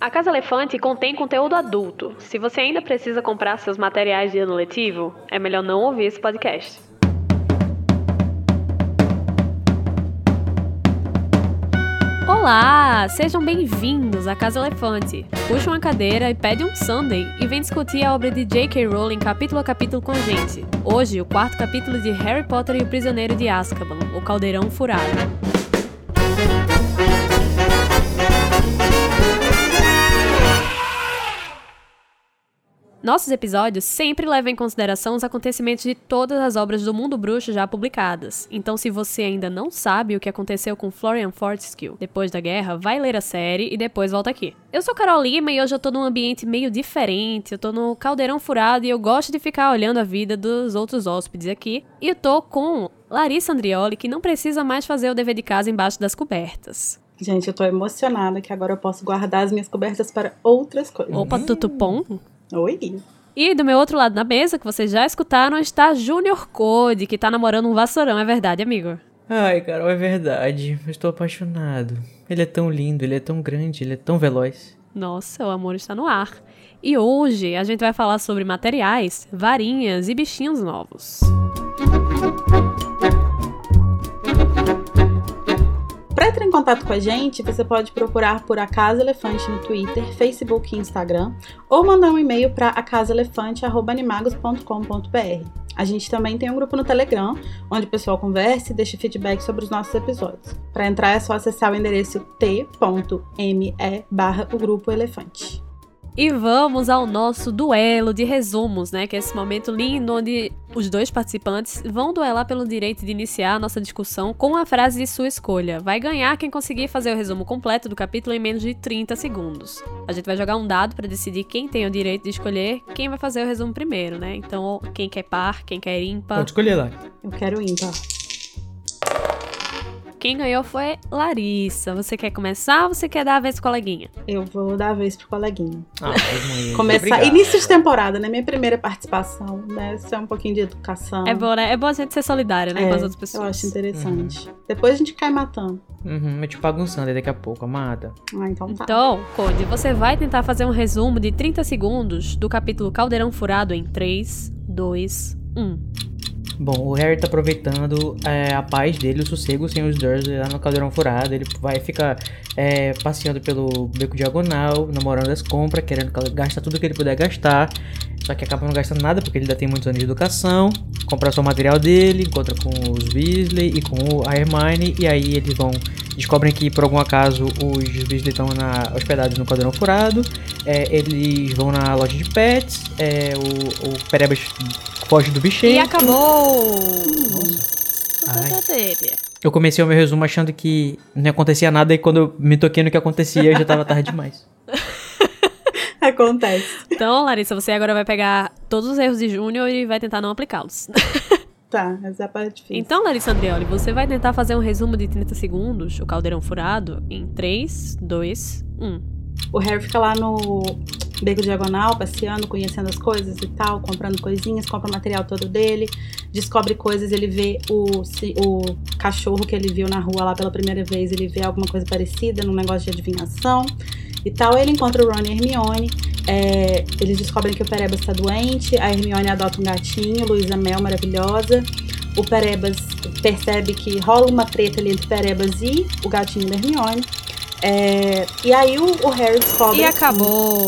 A Casa Elefante contém conteúdo adulto. Se você ainda precisa comprar seus materiais de ano letivo, é melhor não ouvir esse podcast. Olá, sejam bem-vindos à Casa Elefante. Puxa uma cadeira e pede um sundae e vem discutir a obra de J.K. Rowling capítulo a capítulo com a gente. Hoje, o quarto capítulo de Harry Potter e o Prisioneiro de Azkaban, o Caldeirão Furado. Nossos episódios sempre levam em consideração os acontecimentos de todas as obras do mundo bruxo já publicadas. Então, se você ainda não sabe o que aconteceu com Florian Fortescue depois da guerra, vai ler a série e depois volta aqui. Eu sou Carol Lima e hoje eu tô num ambiente meio diferente. Eu tô no caldeirão furado e eu gosto de ficar olhando a vida dos outros hóspedes aqui. E eu tô com Larissa Andrioli, que não precisa mais fazer o dever de casa embaixo das cobertas. Gente, eu tô emocionada que agora eu posso guardar as minhas cobertas para outras coisas. Opa, tutupom. Oi. E do meu outro lado da mesa, que vocês já escutaram, está Junior Code, que tá namorando um vassourão, é verdade, amigo? Ai, Carol, é verdade. Eu estou apaixonado. Ele é tão lindo, ele é tão grande, ele é tão veloz. Nossa, o amor está no ar. E hoje a gente vai falar sobre materiais, varinhas e bichinhos novos. Para entrar em contato com a gente, você pode procurar por A Casa Elefante no Twitter, Facebook e Instagram, ou mandar um e-mail para acasaelefante.animagos.com.br. A gente também tem um grupo no Telegram, onde o pessoal conversa e deixa feedback sobre os nossos episódios. Para entrar é só acessar o endereço t.me barra o grupo elefante. E vamos ao nosso duelo de resumos, né? Que é esse momento lindo onde os dois participantes vão duelar pelo direito de iniciar a nossa discussão com a frase de sua escolha. Vai ganhar quem conseguir fazer o resumo completo do capítulo em menos de 30 segundos. A gente vai jogar um dado para decidir quem tem o direito de escolher quem vai fazer o resumo primeiro, né? Então, quem quer par, quem quer ímpar. Pode escolher lá. Eu quero ímpar. Quem ganhou foi Larissa. Você quer começar ou você quer dar a vez pro coleguinha? Eu vou dar a vez pro coleguinha. Ah, mãe, Começar. obrigado. Início de temporada, né? Minha primeira participação, né? Isso é um pouquinho de educação. É bom, né? É bom a gente ser solidária, né? É, com as outras pessoas. Eu acho interessante. Depois a gente cai matando. Uhum, eu te bagunçando aí daqui a pouco, amada. Ah, então tá. Então, Code, você vai tentar fazer um resumo de 30 segundos do capítulo Caldeirão Furado em 3, 2, 1. Bom, o Harry tá aproveitando é, a paz dele, o sossego sem os Dursley lá no Caldeirão Furado. Ele vai ficar é, passeando pelo beco diagonal, namorando as compras, querendo gastar tudo que ele puder gastar. Só que acaba não gastando nada porque ele ainda tem muitos anos de educação. Compra só o material dele, encontra com os Weasley e com a Hermione. E aí eles vão. Descobrem que por algum acaso os Weasley estão na- hospedados no Caldeirão Furado. É, eles vão na loja de pets. É, o, o Perebas foge do bicheiro. E acabou! Ai. dele. Eu comecei o meu resumo achando que não acontecia nada e quando eu me toquei no que acontecia eu já tava tarde demais. Acontece. Então, Larissa, você agora vai pegar todos os erros de Júnior e vai tentar não aplicá-los. Tá, essa é a parte difícil. Então, Larissa Andreoli, você vai tentar fazer um resumo de 30 segundos, o caldeirão furado, em 3, 2, 1. O Harry fica lá no beco diagonal, passeando, conhecendo as coisas e tal, comprando coisinhas, compra o material todo dele, descobre coisas, ele vê o, o cachorro que ele viu na rua lá pela primeira vez, ele vê alguma coisa parecida num negócio de adivinhação e tal. Ele encontra o Ron e Hermione, é, eles descobrem que o Perebas está doente, a Hermione adota um gatinho, Luísa Mel, maravilhosa. O Perebas percebe que rola uma treta ali entre Perebas e o gatinho da Hermione. É, e aí o, o Harry descobre. E acabou!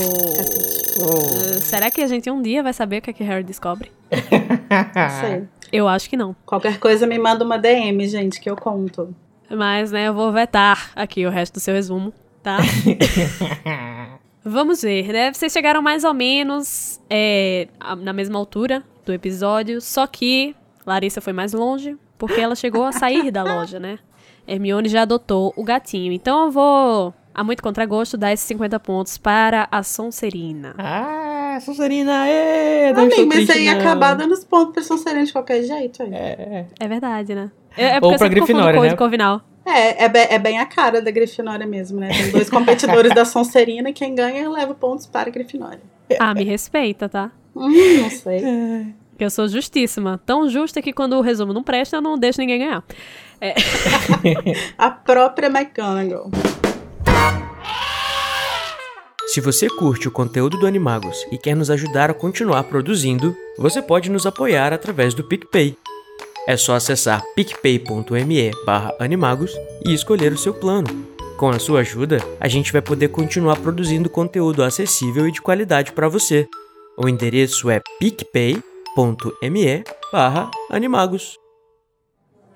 Oh. Será que a gente um dia vai saber o que, é que Harry descobre? Não sei. Eu acho que não. Qualquer coisa me manda uma DM, gente, que eu conto. Mas, né, eu vou vetar aqui o resto do seu resumo, tá? Vamos ver, né? Vocês chegaram mais ou menos é, na mesma altura do episódio, só que Larissa foi mais longe, porque ela chegou a sair da loja, né? Hermione já adotou o gatinho. Então eu vou, a muito contragosto, dar esses 50 pontos para a Sonserina. ah, Sonserina, ê, não Amigo, mas você ia não. acabar dando os pontos pra Sonserina de qualquer jeito. aí. É, É verdade, né? É, é Ou porque eu pra Grifinória, né? com Corvinal. É, é, be- é bem a cara da Grifinória mesmo, né? Tem dois competidores da Sonserina e quem ganha leva pontos para a Grifinória. Ah, me respeita, tá? Hum, não sei. Que eu sou justíssima. Tão justa que quando o resumo não presta, eu não deixo ninguém ganhar. A própria McGonagall. Se você curte o conteúdo do Animagos e quer nos ajudar a continuar produzindo, você pode nos apoiar através do PicPay. É só acessar picpay.me animagos e escolher o seu plano. Com a sua ajuda, a gente vai poder continuar produzindo conteúdo acessível e de qualidade para você. O endereço é picpay.me animagos.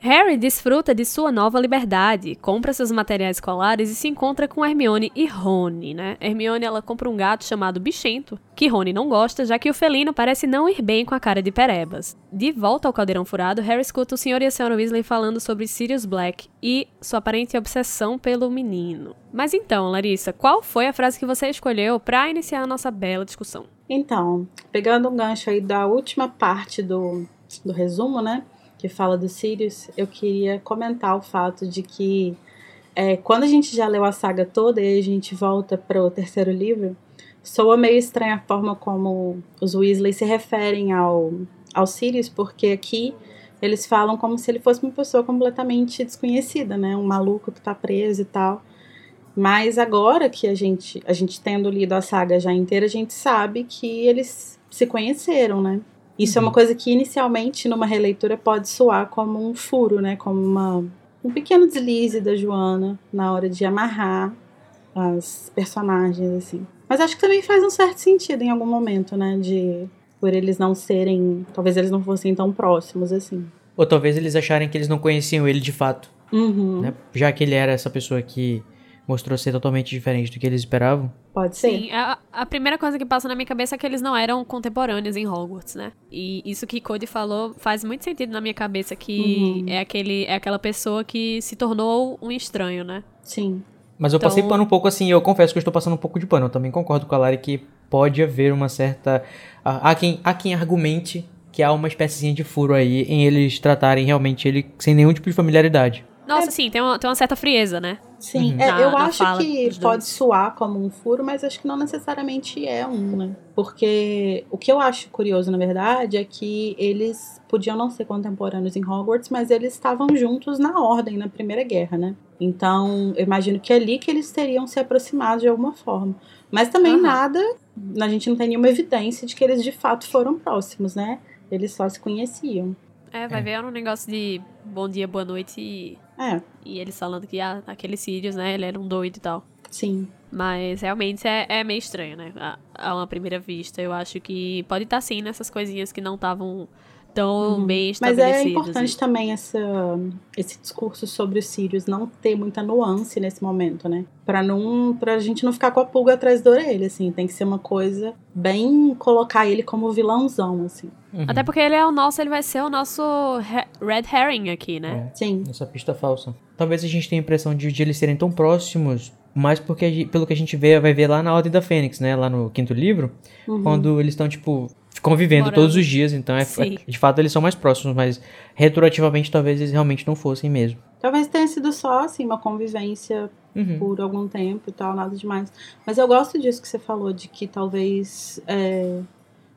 Harry desfruta de sua nova liberdade, compra seus materiais escolares e se encontra com Hermione e Rony, né? Hermione ela compra um gato chamado Bichento, que Rony não gosta, já que o felino parece não ir bem com a cara de Perebas. De volta ao caldeirão furado, Harry escuta o Sr. e a Sra. Weasley falando sobre Sirius Black e sua aparente obsessão pelo menino. Mas então, Larissa, qual foi a frase que você escolheu para iniciar a nossa bela discussão? Então, pegando um gancho aí da última parte do, do resumo, né? Que fala do Sirius, eu queria comentar o fato de que é, quando a gente já leu a saga toda e a gente volta para o terceiro livro, soa meio estranha a forma como os Weasley se referem ao, ao Sirius, porque aqui eles falam como se ele fosse uma pessoa completamente desconhecida, né? Um maluco que tá preso e tal. Mas agora que a gente, a gente tendo lido a saga já inteira, a gente sabe que eles se conheceram, né? Isso uhum. é uma uhum. coisa que inicialmente numa releitura pode soar como um furo, né? Como uma, um pequeno deslize da Joana na hora de amarrar as personagens, assim. Mas acho que também faz um certo sentido em algum momento, né? De por eles não serem. Talvez eles não fossem tão próximos assim. Ou talvez eles acharem que eles não conheciam ele de fato. Uhum. Né? Já que ele era essa pessoa que mostrou ser totalmente diferente do que eles esperavam. Pode ser. Sim, a, a, primeira coisa que passa na minha cabeça é que eles não eram contemporâneos em Hogwarts, né? E isso que Cody falou faz muito sentido na minha cabeça, que uhum. é, aquele, é aquela pessoa que se tornou um estranho, né? Sim. Mas eu então... passei pano um pouco assim, eu confesso que eu estou passando um pouco de pano. Eu também concordo com a Lari que pode haver uma certa. Há quem, há quem argumente que há uma espécie de furo aí em eles tratarem realmente ele sem nenhum tipo de familiaridade. Nossa, é... sim, tem uma, tem uma certa frieza, né? Sim, uhum. é, na, eu acho que pode soar como um furo, mas acho que não necessariamente é um, né? Porque o que eu acho curioso, na verdade, é que eles podiam não ser contemporâneos em Hogwarts, mas eles estavam juntos na Ordem, na Primeira Guerra, né? Então, eu imagino que é ali que eles teriam se aproximado de alguma forma. Mas também uhum. nada, a gente não tem nenhuma evidência de que eles de fato foram próximos, né? Eles só se conheciam. É, vai é. ver era um negócio de bom dia, boa noite e. É. E eles falando que ah, aquele Sirius, né? Ele era um doido e tal. Sim. Mas realmente é, é meio estranho, né? A, a uma primeira vista. Eu acho que pode estar tá, sim nessas coisinhas que não estavam tão uhum. bem estabelecidas. Mas é importante e... também essa, esse discurso sobre os Sirius não ter muita nuance nesse momento, né? Pra, não, pra gente não ficar com a pulga atrás da orelha, assim. Tem que ser uma coisa bem colocar ele como vilãozão, assim. Uhum. Até porque ele é o nosso, ele vai ser o nosso red herring aqui, né? É, Sim. Essa pista falsa. Talvez a gente tenha a impressão de, de eles serem tão próximos mas porque pelo que a gente vê, vai ver lá na Ordem da Fênix, né? Lá no quinto livro, uhum. quando eles estão, tipo, convivendo Morando. todos os dias, então é, é, de fato eles são mais próximos, mas retroativamente talvez eles realmente não fossem mesmo. Talvez tenha sido só, assim, uma convivência uhum. por algum tempo e tal, nada demais. Mas eu gosto disso que você falou, de que talvez, é,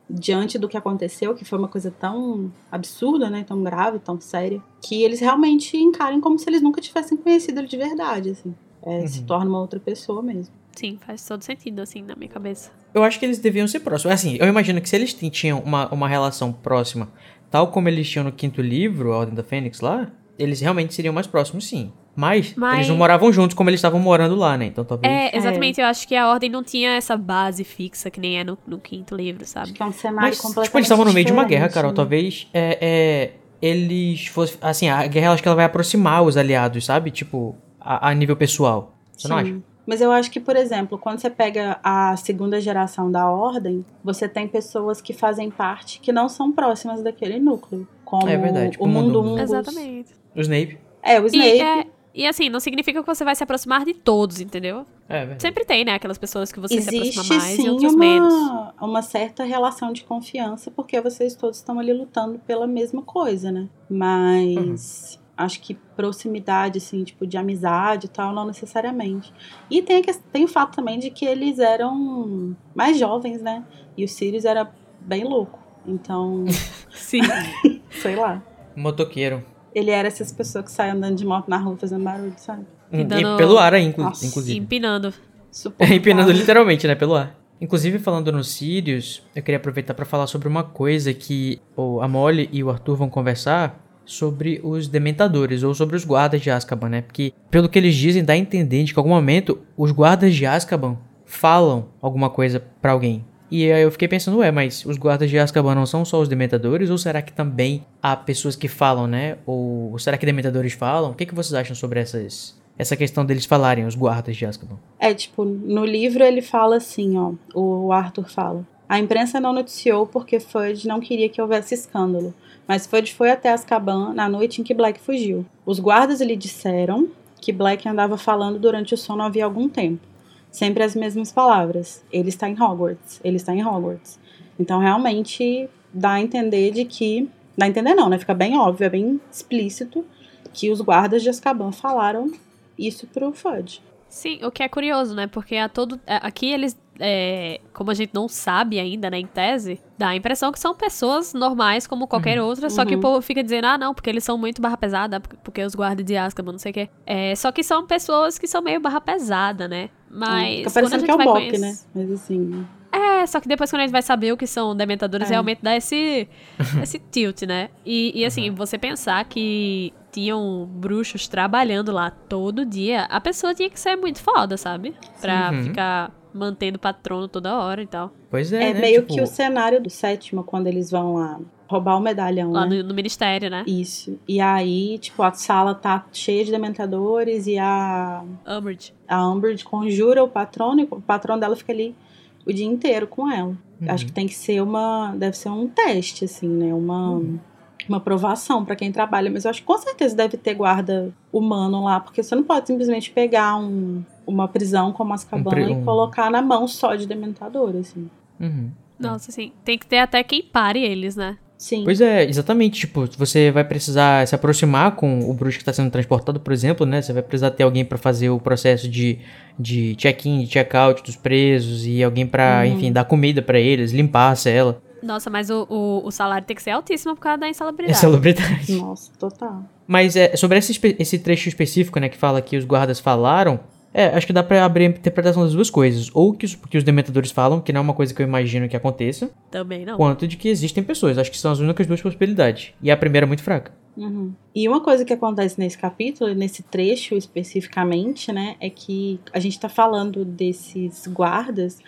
diante do que aconteceu, que foi uma coisa tão absurda, né, tão grave, tão séria, que eles realmente encarem como se eles nunca tivessem conhecido ele de verdade, assim. É, uhum. Se torna uma outra pessoa mesmo. Sim, faz todo sentido, assim, na minha cabeça. Eu acho que eles deviam ser próximos. Assim, eu imagino que se eles tinham uma, uma relação próxima, tal como eles tinham no quinto livro, A Ordem da Fênix lá, eles realmente seriam mais próximos, sim. Mas, Mas, eles não moravam juntos como eles estavam morando lá, né? Então talvez. É, exatamente. É. Eu acho que a ordem não tinha essa base fixa que nem é no, no quinto livro, sabe? Acho que é um cenário Mas, completamente tipo, eles estavam no meio de uma guerra, Carol. Né? Talvez é, é, eles fossem. Assim, a guerra acho que ela vai aproximar os aliados, sabe? Tipo, a, a nível pessoal. Você Sim. não acha? Mas eu acho que, por exemplo, quando você pega a segunda geração da ordem, você tem pessoas que fazem parte que não são próximas daquele núcleo. Como é verdade, o, o Mundo Ungus. Exatamente. O Snape. É, o Snape. E, é, e assim, não significa que você vai se aproximar de todos, entendeu? É, verdade. Sempre tem, né? Aquelas pessoas que você Existe, se aproxima mais sim, e outros uma, menos. uma certa relação de confiança, porque vocês todos estão ali lutando pela mesma coisa, né? Mas. Uhum acho que proximidade, assim, tipo, de amizade e tal, não necessariamente. E tem, a, tem o fato também de que eles eram mais jovens, né? E o Sirius era bem louco. Então. Sim. sei lá. Motoqueiro. Ele era essas pessoas que saem andando de moto na rua fazendo barulho, sabe? E, dando... e pelo ar, inclu Nossa. inclusive. Empinando. Suportável. Empinando literalmente, né, pelo ar. Inclusive, falando no Sirius, eu queria aproveitar para falar sobre uma coisa que o, a Molly e o Arthur vão conversar sobre os dementadores ou sobre os guardas de Azkaban, né? Porque pelo que eles dizem dá a entender de que em algum momento os guardas de Azkaban falam alguma coisa para alguém. E aí eu fiquei pensando, ué, mas os guardas de Azkaban não são só os dementadores ou será que também há pessoas que falam, né? Ou, será que dementadores falam? O que, que vocês acham sobre essas essa questão deles falarem, os guardas de Azkaban. É, tipo, no livro ele fala assim, ó, o Arthur fala. A imprensa não noticiou porque Fudge não queria que houvesse escândalo, mas Fudge foi até Azkaban na noite em que Black fugiu. Os guardas lhe disseram que Black andava falando durante o sono havia algum tempo. Sempre as mesmas palavras. Ele está em Hogwarts. Ele está em Hogwarts. Então, realmente, dá a entender de que... Dá a entender não, né? Fica bem óbvio, é bem explícito que os guardas de Azkaban falaram isso pro Fudge. Sim, o que é curioso, né? Porque a todo, aqui eles, é, como a gente não sabe ainda, né, em tese, dá a impressão que são pessoas normais como qualquer uhum. outra, só que o Uhum. povo fica dizendo, ah, não, porque eles são muito barra pesada, porque os guardas de Azkaban, não sei o quê. É, só que são pessoas que são meio barra pesada, né? Mas Fica quando a parecendo gente que é o Bop, conhecer- né? Mas assim... É, só que depois quando a gente vai saber o que são dementadores, É. realmente dá esse, esse tilt, né? E, e assim, você pensar que tinham bruxos trabalhando lá todo dia, a pessoa tinha que ser muito foda, sabe? Pra Uhum. ficar mantendo patrono toda hora e tal. Pois é, É, né? meio tipo, que o cenário do sétimo, quando eles vão lá roubar o medalhão, Lá né? no, no ministério, né? Isso. E aí, tipo, a sala tá cheia de dementadores e a, Umbridge. a Umbridge conjura o patrono e o patrono dela fica ali o dia inteiro com ela. Uhum. Acho que tem que ser uma. Deve ser um teste, assim, né? Uma. Uhum. Uma aprovação pra quem trabalha, mas eu acho que com certeza deve ter guarda humano lá, porque você não pode simplesmente pegar um, uma prisão como Azkaban pri- e um- colocar na mão só de dementador, assim. Uhum. Nossa, assim, tem que ter até quem pare eles, né? Sim. Pois é, exatamente. Tipo, você vai precisar se aproximar com o bruxo que está sendo transportado, por exemplo, né? Você vai precisar ter alguém para fazer o processo de, de check-in, de check-out dos presos e alguém para, Uhum. enfim, dar comida para eles, limpar a cela. Nossa, mas o, o, o salário tem que ser altíssimo por causa da É insalubridade. Nossa, total. Mas é, sobre esse, esse trecho específico, né, que fala que os guardas falaram, é, acho que dá pra abrir a interpretação das duas coisas. Ou que os, que os dementadores falam, que não é uma coisa que eu imagino que aconteça, Também não. quanto de que existem pessoas. Acho que são as únicas duas possibilidades. E a primeira é muito fraca. Uhum. E uma coisa que acontece nesse capítulo, nesse trecho especificamente, né, é que a gente tá falando desses guardas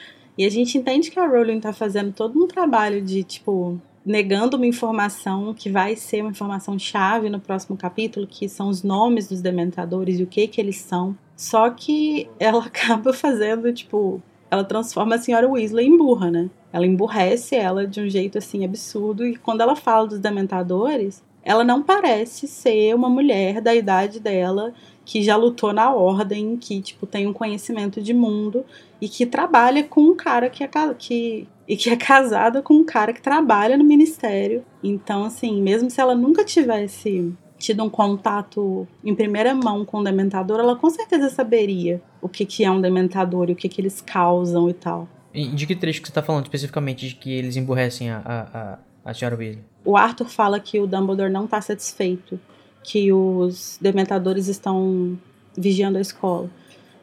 e a gente entende que a Rowling tá fazendo todo um trabalho de, tipo, negando uma informação que vai ser uma informação chave no próximo capítulo, que são os nomes dos dementadores e o que que eles são. Só que ela acaba fazendo, tipo, ela transforma a senhora Weasley em burra, né? Ela emburrece ela de um jeito assim absurdo e quando ela fala dos dementadores, ela não parece ser uma mulher da idade dela que já lutou na ordem, que tipo tem um conhecimento de mundo e que trabalha com um cara que é que e que é casada com um cara que trabalha no ministério. Então assim, mesmo se ela nunca tivesse tido um contato em primeira mão com o dementador, ela com certeza saberia o que que é um dementador e o que que eles causam e tal. E de que trecho que você tá falando especificamente de que eles emburrecem a, a, a, a senhora Weasley? O Arthur fala que o Dumbledore não tá satisfeito, que os dementadores estão vigiando a escola.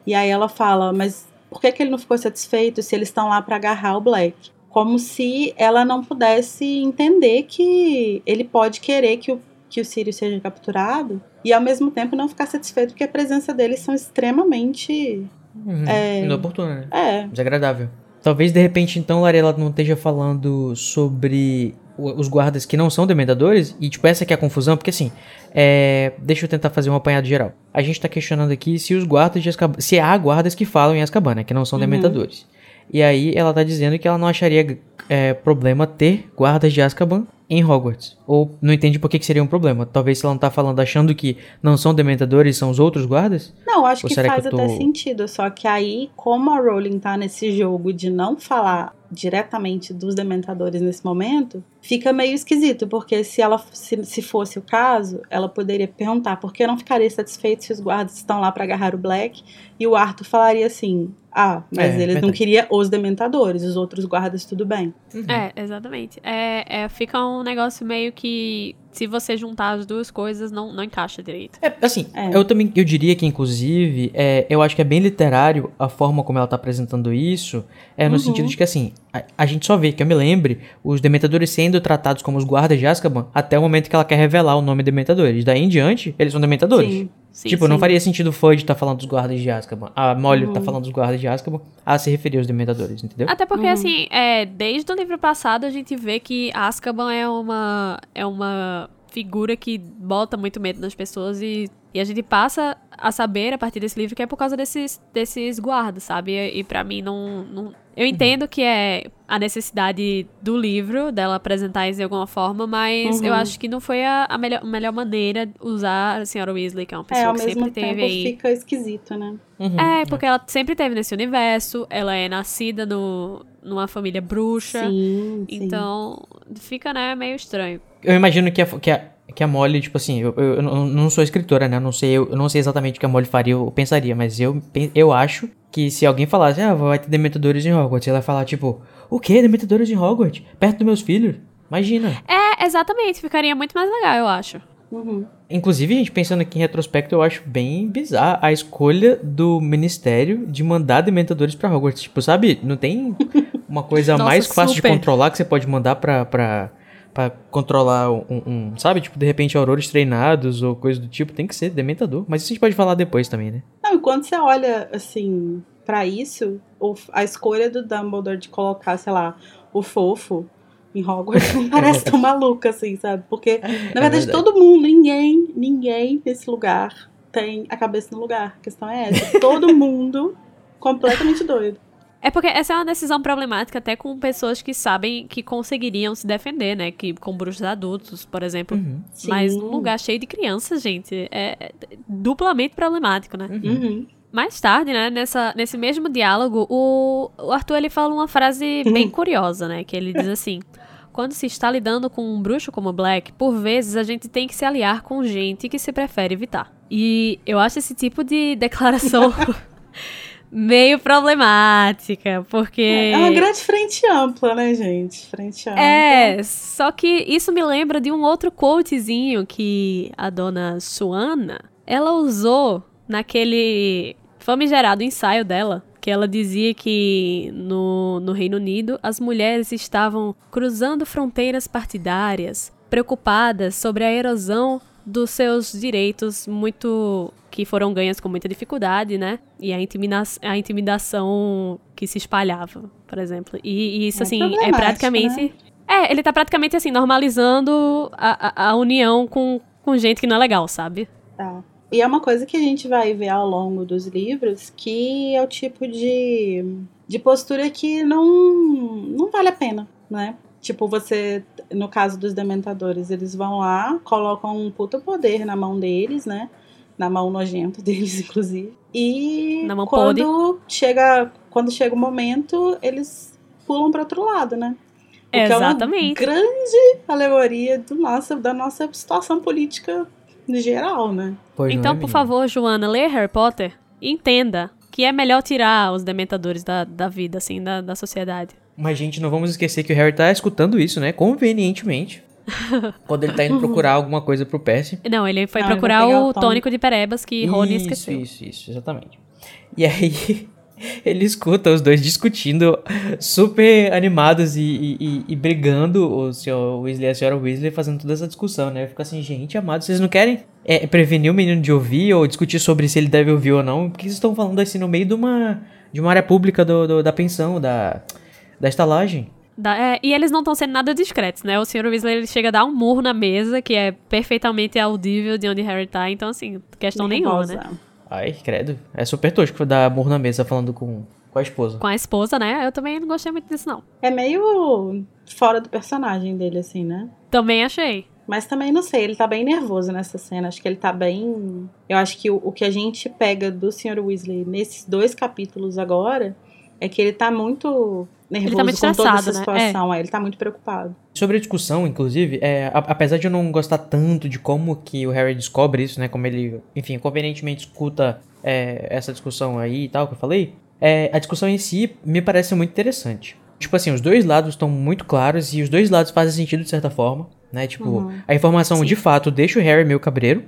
E aí ela fala, mas por que, que ele não ficou satisfeito se eles estão lá pra agarrar o Black? Como se ela não pudesse entender que ele pode querer que o, que o Sirius seja capturado e ao mesmo tempo não ficar satisfeito porque a presença deles são extremamente. Uhum. É. Inoportuna, né? É, Desagradável. Talvez de repente então, Lari, ela não esteja falando sobre os guardas que não são dementadores e tipo essa que é a confusão, porque assim, é, deixa eu tentar fazer um apanhado geral. A gente tá questionando aqui se os guardas de Azkaban, se há guardas que falam em Azkaban, né, que não são Uhum. dementadores. E aí ela tá dizendo que ela não acharia é, problema ter guardas de Azkaban em Hogwarts. Ou não entende por que, que seria um problema. Talvez ela não tá falando achando que não são dementadores, são os outros guardas. Não, acho Ou que que faz eu tô- até sentido. Só que aí, como a Rowling tá nesse jogo de não falar diretamente dos dementadores nesse momento, fica meio esquisito, porque se ela se, se fosse o caso, ela poderia perguntar por que não ficaria satisfeito se os guardas estão lá para agarrar o Black, e o Arthur falaria assim: "Ah, mas É, eles não verdade. queriam os dementadores, os outros guardas tudo bem". É, exatamente. É, é, fica um negócio meio que se você juntar as duas coisas, não, não encaixa direito. É, assim, É. eu também eu diria que, inclusive, é, eu acho que é bem literário a forma como ela tá apresentando isso. É no Uhum. sentido de que, assim, a, a gente só vê, que eu me lembre, os Dementadores sendo tratados como os guardas de Azkaban até o momento que ela quer revelar o nome Dementadores. Daí em diante, eles são Dementadores. Sim. Sim, tipo, não sim. faria sentido o Fudge tá falando dos guardas de Azkaban, a Molly Uhum. tá falando dos guardas de Azkaban, a se referir aos Dementadores, entendeu? Até porque, Uhum. assim, é, desde o livro passado a gente vê que Azkaban é uma, é uma figura que bota muito medo nas pessoas e, e a gente passa a saber a partir desse livro que é por causa desses, desses guardas, sabe? E, e para mim não, não... Eu entendo que é a necessidade do livro, dela apresentar isso de alguma forma, mas Uhum. eu acho que não foi a, a melhor, melhor maneira de usar a senhora Weasley, que é uma É, pessoa ao que mesmo sempre tempo teve aí. fica esquisito, né? Uhum. É, porque ela sempre teve nesse universo, ela é nascida no, numa família bruxa. Sim, sim. Então, fica, né, meio estranho. Eu imagino que a, que a, que a Molly, tipo assim, eu, eu, eu não- sou escritora, né? Eu não sei, eu, eu não sei exatamente o que a Molly faria ou pensaria, mas eu, eu acho que se alguém falasse, ah, vai ter dementadores em Hogwarts, ela ia falar, tipo, o quê? Dementadores em Hogwarts? Perto dos meus filhos? Imagina. É, exatamente, ficaria muito mais legal, eu acho. Uhum. Inclusive, gente, pensando aqui em retrospecto, eu acho bem bizarra a escolha do ministério de mandar dementadores pra Hogwarts. Tipo, sabe? Não tem uma coisa Nossa, mais fácil super. de controlar que você pode mandar pra, pra, pra controlar um, um- Sabe? Tipo, de repente, aurores treinados ou coisa do tipo. Tem que ser dementador. Mas isso a gente pode falar depois também, né? Não, e quando você olha, assim, pra isso, a escolha do Dumbledore de colocar, sei lá, o fofo em Hogwarts não parece tão maluca, assim, sabe? Porque, na verdade, verdade. todo mundo, ninguém, ninguém nesse lugar tem a cabeça no lugar. A questão é essa. Todo mundo completamente doido. É porque essa é uma decisão problemática até com pessoas que sabem que conseguiriam se defender, né? Que com bruxos adultos, por exemplo. Uhum. Mas num lugar cheio de crianças, gente, é é duplamente problemático, né? Uhum. Mais tarde, né, nessa, nesse mesmo diálogo, o, o Arthur ele fala uma frase bem curiosa, né? Que ele diz assim: Quando se está lidando com um bruxo como Black, por vezes a gente tem que se aliar com gente que se prefere evitar. E eu acho esse tipo de declaração meio problemática, porque. É uma grande frente ampla, né, gente? Frente ampla. É, só que isso me lembra de um outro quotezinho que a dona Suana, ela usou naquele famigerado ensaio dela, que ela dizia que no, no Reino Unido as mulheres estavam cruzando fronteiras partidárias, preocupadas sobre a erosão dos seus direitos muito que foram ganhas com muita dificuldade, né? E a, intimida a intimidação que se espalhava, por exemplo. E, e isso, É assim, é praticamente. É, ele tá praticamente assim, normalizando a, a, a união com, com gente que não é legal, sabe? Tá. E é uma coisa que a gente vai ver ao longo dos livros, que é o tipo de, de postura que não, não vale a pena, né? Tipo, você, no caso dos dementadores, eles vão lá, colocam um puta poder na mão deles, né? Na mão nojenta deles, inclusive. E Na mão quando chega, quando chega o momento, eles pulam para outro lado, né? O que É Exatamente. uma grande alegoria do nossa, da nossa situação política no geral, né? Pois não Então, é, por favor, Joana, lê Harry Potter e entenda que é melhor tirar os dementadores da, da vida, assim, da, da sociedade. Mas, gente, não vamos esquecer que o Harry tá escutando isso, né? Convenientemente. quando ele tá indo procurar alguma coisa pro Percy. Não, ele foi Não, ele vai procurar pegar o o tônico. tônico de perebas que Rony isso, esqueceu. Isso, isso, exatamente. E aí, ele escuta os dois discutindo, super animados e, e, e- e brigando, o senhor Weasley e a senhora Weasley fazendo toda essa discussão, né? Fica assim, gente, amado, vocês não querem é, prevenir o menino de ouvir ou discutir sobre se ele deve ouvir ou não? Por que vocês estão falando assim no meio de uma, de uma área pública do, do- da pensão, da, da estalagem? Da- é, e eles não estão sendo nada discretos, né? O Sr. Weasley ele chega a dar um murro na mesa, que é perfeitamente audível de onde Harry tá. Então, assim, questão nenhuma, né? Nervosa. Ai, credo. É super tosco dar amor na mesa falando com, com a esposa. Com a esposa, né? Eu também não gostei muito disso, não. É meio fora do personagem dele, assim, né? Também achei. Mas também não sei, ele tá bem nervoso nessa cena. Acho que ele tá bem. Eu acho que o, o que a gente pega do Sr. Weasley nesses dois capítulos agora é que ele tá muito nervoso tá muito com toda essa né? situação. É. Ele tá muito preocupado. Sobre a discussão, inclusive, é, apesar de eu não gostar tanto de como que o Harry descobre isso, né? Como ele, enfim, convenientemente escuta é, essa discussão aí e tal que eu falei, é, a discussão em si me parece muito interessante. Tipo assim, os dois lados estão muito claros e os dois lados fazem sentido de certa forma, né? Tipo, a informação de fato deixa o Harry meio cabreiro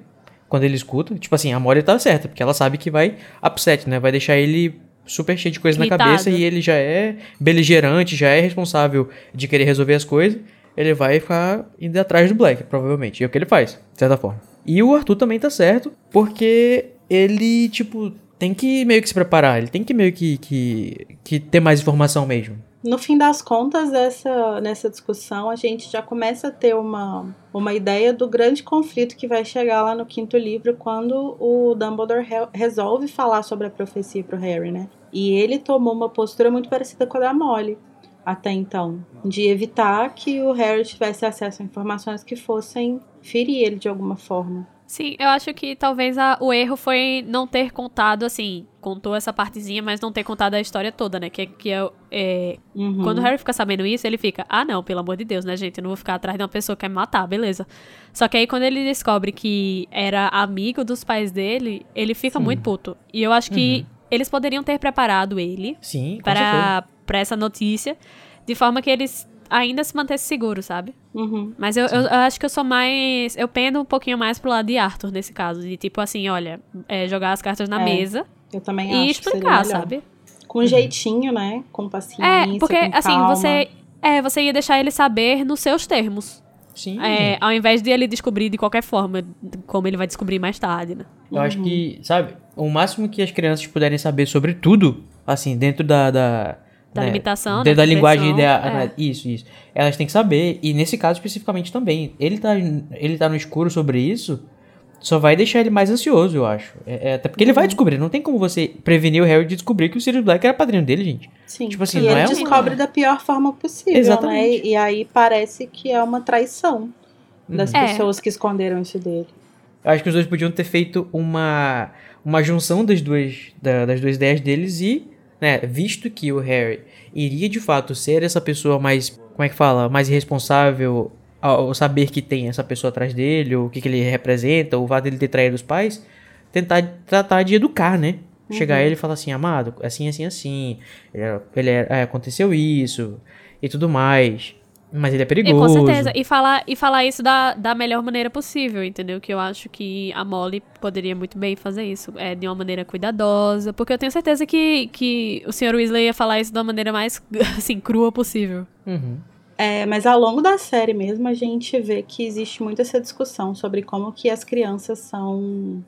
quando ele escuta. Tipo assim, a Molly tá certa, porque ela sabe que vai upset, né? Vai deixar ele super cheio de coisa na Irritado. cabeça e ele já é beligerante, já é responsável de querer resolver as coisas. Ele vai ficar indo atrás do Black, provavelmente. E é o que ele faz, de certa forma. E o Arthur também tá certo, porque ele, tipo, tem que meio que se preparar. Ele tem que meio que, que, que ter mais informação mesmo. No fim das contas, essa, nessa discussão, a gente já começa a ter uma, uma ideia do grande conflito que vai chegar lá no quinto livro, quando o Dumbledore re- resolve falar sobre a profecia pro Harry, né? E ele tomou uma postura muito parecida com a da Molly, até então, de evitar que o Harry tivesse acesso a informações que fossem ferir ele de alguma forma. Sim, eu acho que talvez a- o erro foi não ter contado, assim, contou essa partezinha, mas não ter contado a história toda, né? Que, que é, é, Uhum. Quando o Harry fica sabendo isso, ele fica, ah, não, pelo amor de Deus, né, gente? Eu não vou ficar atrás de uma pessoa que quer me matar, beleza. Só que aí, quando ele descobre que era amigo dos pais dele, ele fica Sim. muito puto. E eu acho que eles poderiam ter preparado ele Sim, para, para essa notícia, de forma que eles ainda se mantesse seguro, sabe? Uhum. Mas eu, eu, eu acho que eu sou mais. Eu pendo um pouquinho mais pro lado de Arthur nesse caso. De tipo assim, olha, é, jogar as cartas na É, mesa Eu também e acho que seria explicar, sabe? Com jeitinho, né? Com paciência, É, porque com assim, você. É, você ia deixar ele saber nos seus termos. Sim. É, ao invés de ele descobrir de qualquer forma, como ele vai descobrir mais tarde, né? Eu acho que, sabe, o máximo que as crianças puderem saber sobre tudo, assim, dentro da. Da, Da limitação, né, Dentro da da linguagem ideal. é. Isso, isso. Elas têm que saber, e nesse caso especificamente também. Ele tá, ele tá no escuro sobre isso, só vai deixar ele mais ansioso, eu acho. É, é, até porque ele Uhum. vai descobrir. Não tem como você prevenir o Harry de descobrir que o Sirius Black era padrinho dele, gente. Sim. Tipo assim, e ele é descobre da pior forma possível, Exatamente. né? E aí parece que é uma traição das É. pessoas que esconderam isso dele. Eu acho que os dois podiam ter feito uma, uma junção das duas, da- das duas ideias deles e, né, visto que o Harry iria de fato ser essa pessoa mais, como é que fala, mais irresponsável ao saber que tem essa pessoa atrás dele, ou o que, que ele representa, o fato dele ter traído os pais, tentar tratar de educar, né? Chegar a ele e falar assim, amado, assim, assim, assim, ele, é- é- é, aconteceu isso e tudo mais, mas ele é E, perigoso. com certeza. E falar, e falar isso da, da melhor maneira possível, entendeu? Que eu acho que a Molly poderia muito bem fazer isso. É, de uma maneira cuidadosa. Porque eu tenho certeza que, que o Sr. Weasley ia falar isso da maneira mais, assim, crua possível. Uhum. É, mas ao longo da série mesmo, a gente vê que existe muito essa discussão sobre como que as crianças são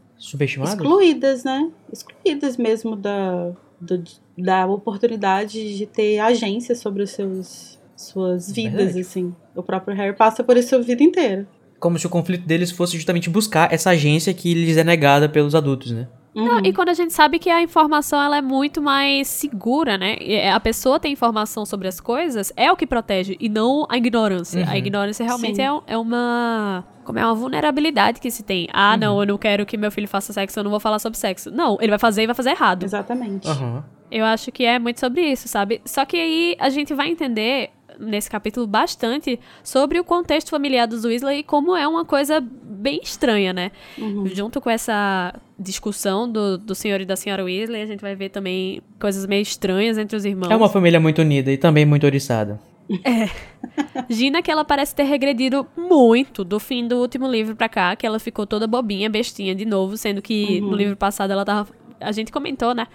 excluídas, né? Excluídas mesmo da, do- da oportunidade de ter agência sobre os seus suas vidas, Verdade. assim. O próprio Harry passa por isso a vida inteira. Como se o conflito deles fosse justamente buscar essa agência que lhes é negada pelos adultos, né? Não, Uhum. e quando a gente sabe que a informação ela é muito mais segura, né? E A pessoa tem informação sobre as coisas, é o que protege, e não a ignorância. Uhum. A ignorância realmente é, é uma. Como é uma vulnerabilidade que se tem. Ah, Uhum. não, eu não quero que meu filho faça sexo, eu não vou falar sobre sexo. Não, ele vai fazer e vai fazer errado. Exatamente. Eu acho que é muito sobre isso, sabe? Só que aí a gente vai entender nesse capítulo bastante sobre o contexto familiar dos Weasley e como é uma coisa bem estranha, né? Uhum. Junto com essa discussão do, do senhor e da senhora Weasley, a gente vai ver também coisas meio estranhas entre os irmãos. É uma família muito unida e também muito oriçada. Gina, que ela parece ter regredido muito do fim do último livro pra cá, que ela ficou toda bobinha, bestinha de novo, sendo que Uhum. no livro passado ela tava. A gente comentou, né?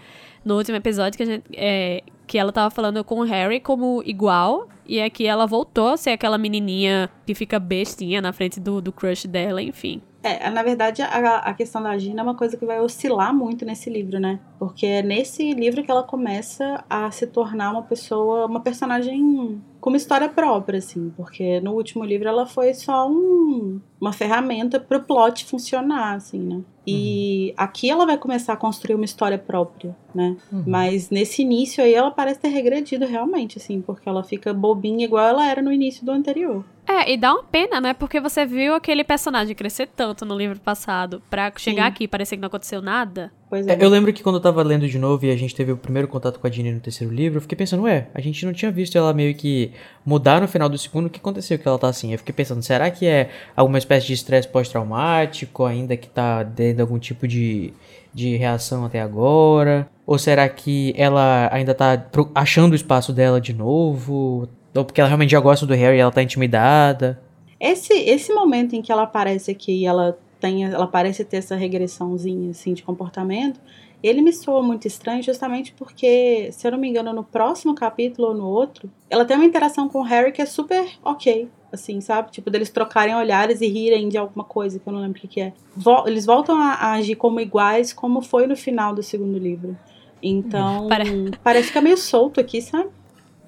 No último episódio que, a gente, é, que ela tava falando com o Harry como igual, e aqui ela voltou a ser aquela menininha que fica bestinha na frente do, do crush dela, enfim. É, na verdade, a, a questão da Gina é uma coisa que vai oscilar muito nesse livro, né? Porque é nesse livro que ela começa a se tornar uma pessoa, uma personagem com uma história própria, assim. Porque no último livro ela foi só um, uma ferramenta pro plot funcionar, assim, né? E aqui ela vai começar a construir uma história própria, né? Uhum. Mas nesse início aí ela parece ter regredido realmente, assim, porque ela fica bobinha igual ela era no início do anterior. É, e dá uma pena, né? Porque você viu aquele personagem crescer tanto no livro passado pra chegar Sim. aqui e parecer que não aconteceu nada. Pois é. É, Eu lembro que quando eu tava lendo de novo e a gente teve o primeiro contato com a Ginny no terceiro livro, eu fiquei pensando, ué, a gente não tinha visto ela meio que mudar no final do segundo, o que aconteceu que ela tá assim? Eu fiquei pensando, será que é alguma espécie de estresse pós-traumático, ainda que tá dando algum tipo de, de reação até agora? Ou será que ela ainda tá achando o espaço dela de novo? Ou porque ela realmente já gosta do Harry e ela tá intimidada? Esse, esse momento em que ela aparece aqui e ela tem, ela parece ter essa regressãozinha assim de comportamento, ele me soa muito estranho justamente porque, se eu não me engano, no próximo capítulo ou no outro, ela tem uma interação com o Harry que é super ok, assim, sabe? Tipo, deles trocarem olhares e rirem de alguma coisa que eu não lembro o que, que é. Vol- eles voltam a, a agir como iguais, como foi no final do segundo livro. Então, Pare- parece que é meio solto aqui, sabe?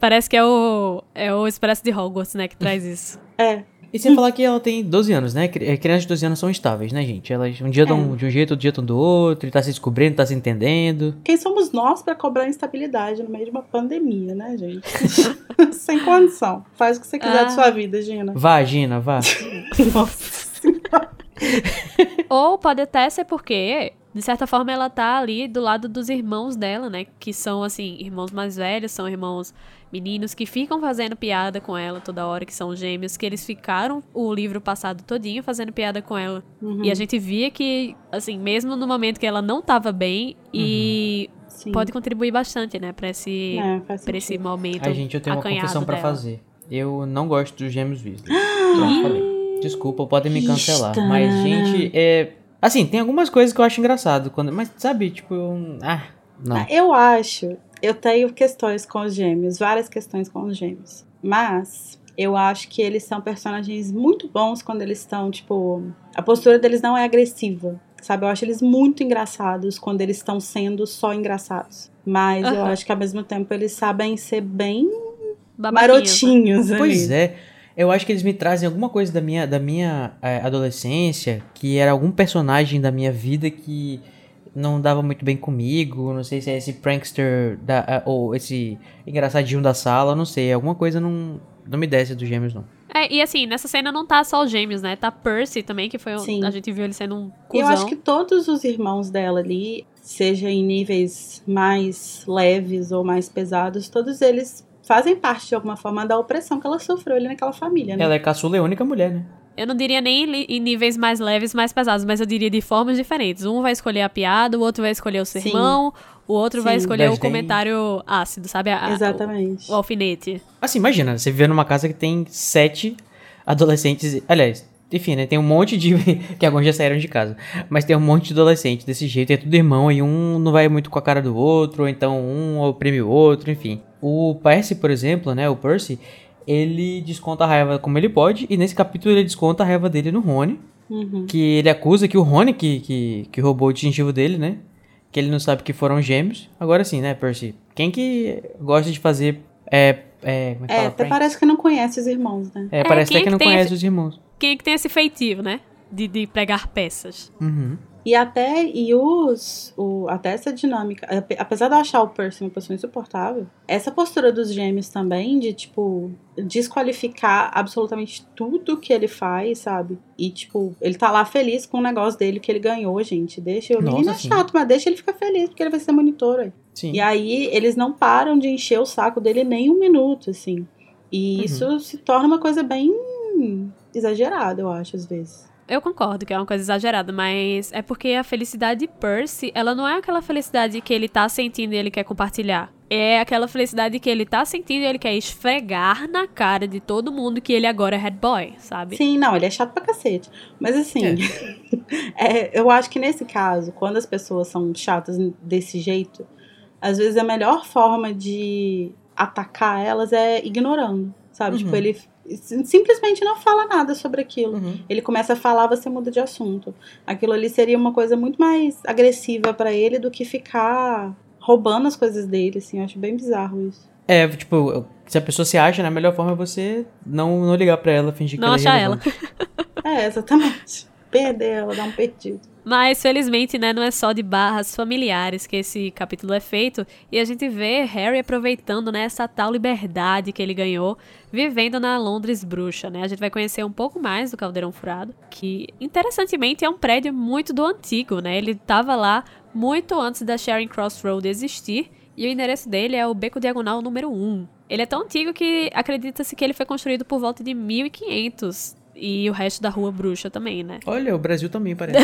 Parece que é o, é o Expresso de Hogwarts, né, que traz isso. É, E sem falar que ela tem 12 anos, né? Cri- Crianças de 12 anos são estáveis, né, gente? Elas um dia estão de um jeito, outro dia estão do outro, e tá se descobrindo, tá se entendendo. Quem somos nós pra cobrar instabilidade no meio de uma pandemia, né, gente? Sem condição. Faz o que você quiser Ah. de sua vida, Gina. Vá, Gina, vá. Nossa. Ou pode até ser porque, de certa forma, ela tá ali do lado dos irmãos dela, né? Que são, assim, irmãos mais velhos, são irmãos meninos que ficam fazendo piada com ela toda hora, que são gêmeos, que eles ficaram o livro passado todinho fazendo piada com ela. Uhum, E a gente via que, assim, mesmo no momento que ela não tava bem, e sim. pode contribuir bastante, né, pra esse, É, faz pra esse momento Ai, gente, eu tenho uma confissão pra dela. fazer. Eu não gosto dos gêmeos falei. Desculpa, podem me cancelar. Mas, gente, é... Assim, tem algumas coisas que eu acho engraçado. Quando... Mas, sabe, tipo... eu- Ah, não. Ah, Eu acho, eu tenho questões com os gêmeos, várias questões com os gêmeos. Mas eu acho que eles são personagens muito bons quando eles estão, tipo. A postura deles não é agressiva. Sabe? Eu acho eles muito engraçados quando eles estão sendo só engraçados. Mas eu acho que ao mesmo tempo eles sabem ser bem Babaquinhas, né? marotinhos. Pois ali. é. Eu acho que eles me trazem alguma coisa da minha, da minha é, adolescência, que era algum personagem da minha vida que não dava muito bem comigo. Não sei se é esse prankster da, é, ou esse engraçadinho da sala, não sei. Alguma coisa não, não me desce dos gêmeos, não. É, e assim, nessa cena não tá só os gêmeos, né? Tá Percy também, que foi um, Sim. a gente viu ele sendo um E eu cuzão. acho que todos os irmãos dela ali, seja em níveis mais leves ou mais pesados, todos eles fazem parte de alguma forma da opressão que ela sofreu ali naquela família, né? Ela é caçula e a única mulher, né? Eu não diria nem em níveis mais leves, mais pesados, mas eu diria de formas diferentes. Um vai escolher a piada, o outro vai escolher o Sim. sermão, o outro vai Sim. escolher o comentário ácido, sabe? A- Exatamente. O, o alfinete. Assim, imagina, você viver numa casa que tem sete adolescentes. Aliás, enfim, né? Tem um monte de. que alguns já saíram de casa. Mas tem um monte de adolescente desse jeito, é tudo irmão, e um não vai muito com a cara do outro, ou então um oprime o outro, enfim. O Percy, por exemplo, né? O Percy, ele desconta a raiva como ele pode, e nesse capítulo ele desconta a raiva dele no Rony. Uhum. Que ele acusa que o Rony que, que, que roubou o distintivo dele, né? Que ele não sabe que foram gêmeos. Agora sim, né, Percy? Quem que gosta de fazer. É. é como é que É, fala? até parece que não conhece os irmãos, né? É, É, parece até que que não conhece esse- os irmãos. Quem que tem esse feitiço, né? De, de pregar peças. Uhum. E até, e os, o, até essa dinâmica, ape- apesar de eu achar o Percy uma pessoa insuportável, essa postura dos gêmeos também, de, tipo, desqualificar absolutamente tudo que ele faz, sabe? E, tipo, ele tá lá feliz com o negócio dele que ele ganhou, gente. Deixa, o Nossa, menino é chato, mas deixa ele ficar feliz, porque ele vai ser monitor. Sim. E aí, eles não param de encher o saco dele nem um minuto, assim. E Uhum. isso se torna uma coisa bem exagerada, eu acho, às vezes. Eu concordo que é uma coisa exagerada, mas é porque a felicidade de Percy, ela não é aquela felicidade que ele tá sentindo e ele quer compartilhar. É aquela felicidade que ele tá sentindo e ele quer esfregar na cara de todo mundo que ele agora é head boy, sabe? Sim, não, ele é chato pra cacete. Mas assim, é, eu acho que nesse caso, quando as pessoas são chatas desse jeito, às vezes a melhor forma de atacar elas é ignorando, sabe? Uhum. Tipo, ele simplesmente não fala nada sobre aquilo. Uhum. Ele começa a falar, você muda de assunto. Aquilo ali seria uma coisa muito mais agressiva pra ele do que ficar roubando as coisas dele, assim. Eu acho bem bizarro isso. É, tipo, se a pessoa se acha, né, a melhor forma é você não, não ligar pra ela, fingir que Não ela é achar irrelevante. É, exatamente. Perder ela, dar um perdido. Mas felizmente, né, não é só de barras familiares que esse capítulo é feito, e a gente vê Harry aproveitando né, essa tal liberdade que ele ganhou, vivendo na Londres bruxa, né? A gente vai conhecer um pouco mais do Caldeirão Furado, que interessantemente é um prédio muito do antigo, né? Ele estava lá muito antes da Charing Cross Road existir, e o endereço dele é o Beco Diagonal número 1. Ele é tão antigo que acredita-se que ele foi construído por volta de 1500 e o resto da Rua Bruxa também, né? Olha, o Brasil também parece.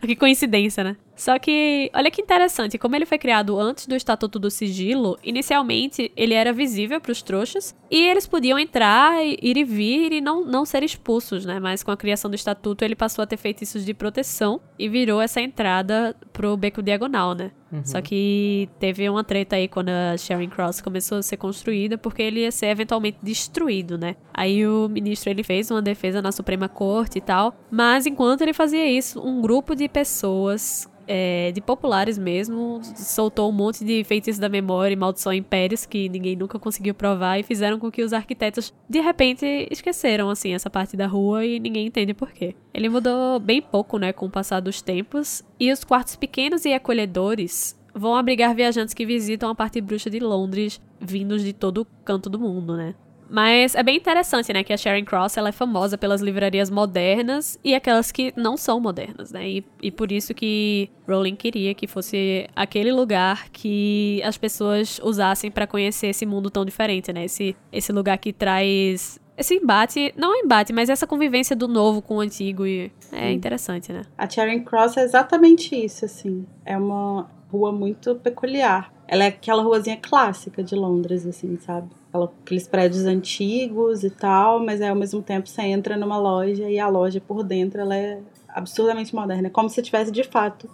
que coincidência, né? Só que, olha que interessante, como ele foi criado antes do Estatuto do Sigilo, inicialmente ele era visível para os trouxas e eles podiam entrar, ir e vir e não, não ser expulsos, né? Mas com a criação do Estatuto ele passou a ter feitiços de proteção e virou essa entrada pro Beco Diagonal, né? Uhum. Só que teve uma treta aí quando a Charing Cross começou a ser construída, porque ele ia ser eventualmente destruído, né? Aí o ministro ele fez uma defesa na Suprema Corte e tal, mas enquanto ele fazia isso, um grupo de pessoas é, de populares mesmo, soltou um monte de feitiços da memória e maldição impérios que ninguém nunca conseguiu provar e fizeram com que os arquitetos de repente esqueceram assim essa parte da rua e ninguém entende por quê. Ele mudou bem pouco, né, com o passar dos tempos, e os quartos pequenos e acolhedores vão abrigar viajantes que visitam a parte bruxa de Londres, vindos de todo canto do mundo, né? Mas é bem interessante, né, que a Sharon Cross ela é famosa pelas livrarias modernas e aquelas que não são modernas, né? E, e por isso que Rowling queria que fosse aquele lugar que as pessoas usassem para conhecer esse mundo tão diferente, né? Esse, esse lugar que traz esse embate, não é embate, mas essa convivência do novo com o antigo e é interessante, né? A Charing Cross é exatamente isso, assim. É uma rua muito peculiar. Ela é aquela ruazinha clássica de Londres, assim, sabe? aqueles prédios antigos e tal, mas é, ao mesmo tempo você entra numa loja e a loja por dentro ela é absurdamente moderna. É como se estivesse de fato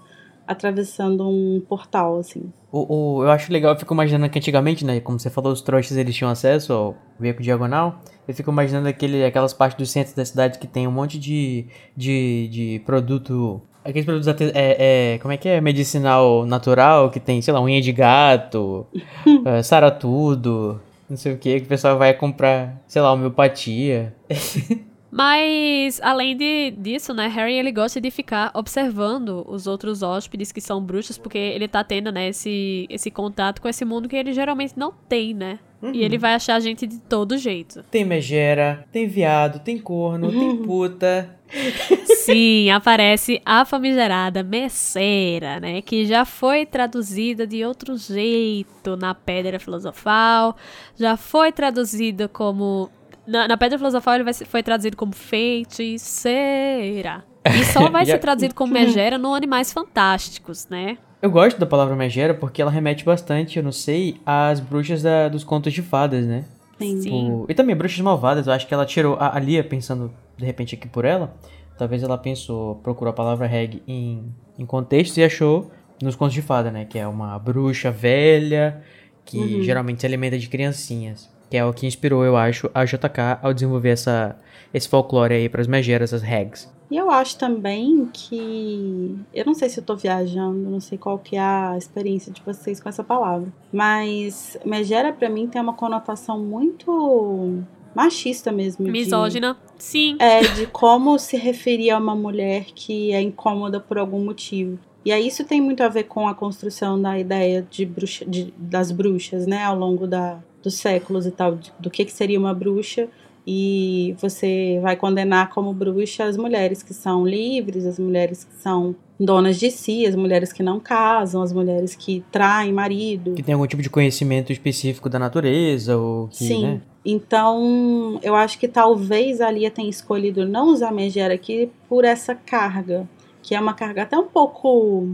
atravessando um portal, assim. O, o, eu acho legal, eu fico imaginando que antigamente, né, como você falou, os trouxas eles tinham acesso ao veículo diagonal. Eu fico imaginando aquele, aquelas partes do centro da cidade que tem um monte de, de, de produto Aqueles produtos é, é, como é que é? Medicinal natural, que tem, sei lá, unha de gato, é, sara tudo não sei o que, que o pessoal vai comprar, sei lá, homeopatia. Mas, além de, disso, né, Harry ele gosta de ficar observando os outros hóspedes que são bruxos, porque ele tá tendo, né, esse, esse contato com esse mundo que ele geralmente não tem, né? Uhum. E ele vai achar a gente de todo jeito. Tem megera, tem viado, tem corno, uhum. tem puta. Sim, aparece a famigerada Messeira, né? Que já foi traduzida de outro jeito na Pedra Filosofal, já foi traduzida como. Na, na Pedra Filosofal ele vai, foi traduzido como feiticeira. E só vai ser traduzido como megera no Animais Fantásticos, né? Eu gosto da palavra megera porque ela remete bastante, eu não sei, às bruxas da, dos contos de fadas, né? Sim. Tipo, e também bruxas malvadas, eu acho que ela tirou a, a Lia pensando de repente aqui por ela. Talvez ela pensou, procurou a palavra reg em, em contextos e achou nos contos de fada, né? Que é uma bruxa velha que uhum. geralmente se alimenta de criancinhas. Que é o que inspirou, eu acho, a JK ao desenvolver essa, esse folclore aí para as megeras, as regs. E eu acho também que. Eu não sei se eu tô viajando, não sei qual que é a experiência de vocês com essa palavra. Mas megera para mim tem uma conotação muito machista mesmo. Misógina, de, sim. É, de como se referir a uma mulher que é incômoda por algum motivo. E aí isso tem muito a ver com a construção da ideia de bruxa, de, das bruxas, né, ao longo da, dos séculos e tal, do que, que seria uma bruxa. E você vai condenar como bruxa as mulheres que são livres, as mulheres que são donas de si, as mulheres que não casam, as mulheres que traem marido. Que tem algum tipo de conhecimento específico da natureza, ou que, Sim. Né? Então, eu acho que talvez a Lia tenha escolhido não usar megera aqui por essa carga, que é uma carga até um pouco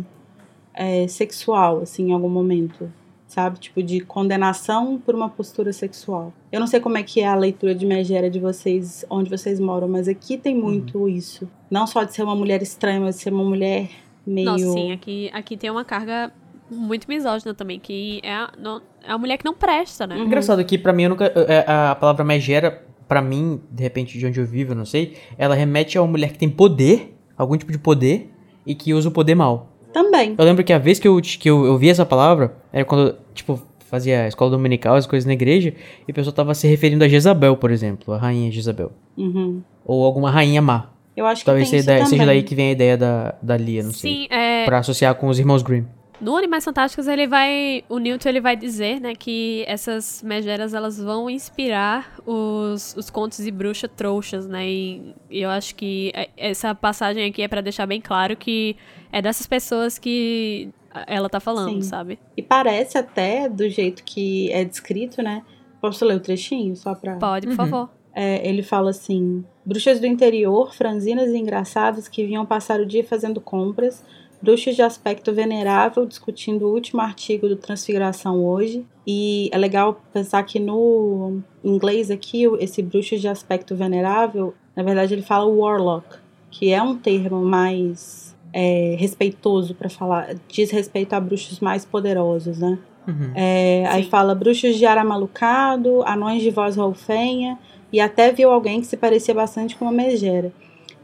é, sexual, assim, em algum momento, sabe? Tipo, de condenação por uma postura sexual. Eu não sei como é que é a leitura de megera de vocês, onde vocês moram, mas aqui tem uhum. muito uhum. isso. Não só de ser uma mulher estranha, mas de ser uma mulher meio... Nossa, sim, aqui, aqui tem uma carga muito misógina também, que é a, não, é a mulher que não presta, né? Uhum. Engraçado que para mim eu nunca é, a palavra megera para mim, de repente de onde eu vivo, eu não sei, ela remete a uma mulher que tem poder, algum tipo de poder e que usa o poder mal. Também. Eu lembro que a vez que eu que eu, eu vi essa palavra era quando tipo fazia escola dominical, as coisas na igreja, e a pessoa tava se referindo a Jezabel, por exemplo, a rainha Jezabel. Uhum. Ou alguma rainha má. Eu acho que Talvez tem seja, isso daí- seja também. daí que vem a ideia da, da Lia, não sei. Sim, é, Pra associar com os irmãos Grimm. No Animais Fantásticos, ele vai. O Newton ele vai dizer, né, que essas megeras elas vão inspirar os, os contos de bruxa trouxas, né? E, eu acho que é- essa passagem aqui é pra deixar bem claro que é dessas pessoas que ela tá falando, Sim. sabe? E parece até, do jeito que é descrito, né? Posso ler o trechinho só pra. Pode, por Uhum. favor. É, ele fala assim: bruxas do interior, franzinas e engraçadas que vinham passar o dia fazendo compras, bruxos de aspecto venerável discutindo o último artigo do Transfiguração hoje. E é legal pensar que no inglês aqui, esse bruxo de aspecto venerável, na verdade ele fala warlock, que é um termo mais é, respeitoso para falar, diz respeito a bruxos mais poderosos, né? Uhum. É, aí fala bruxos de ar amalucado, anões de voz rolfenha, e até viu alguém que se parecia bastante com uma megera.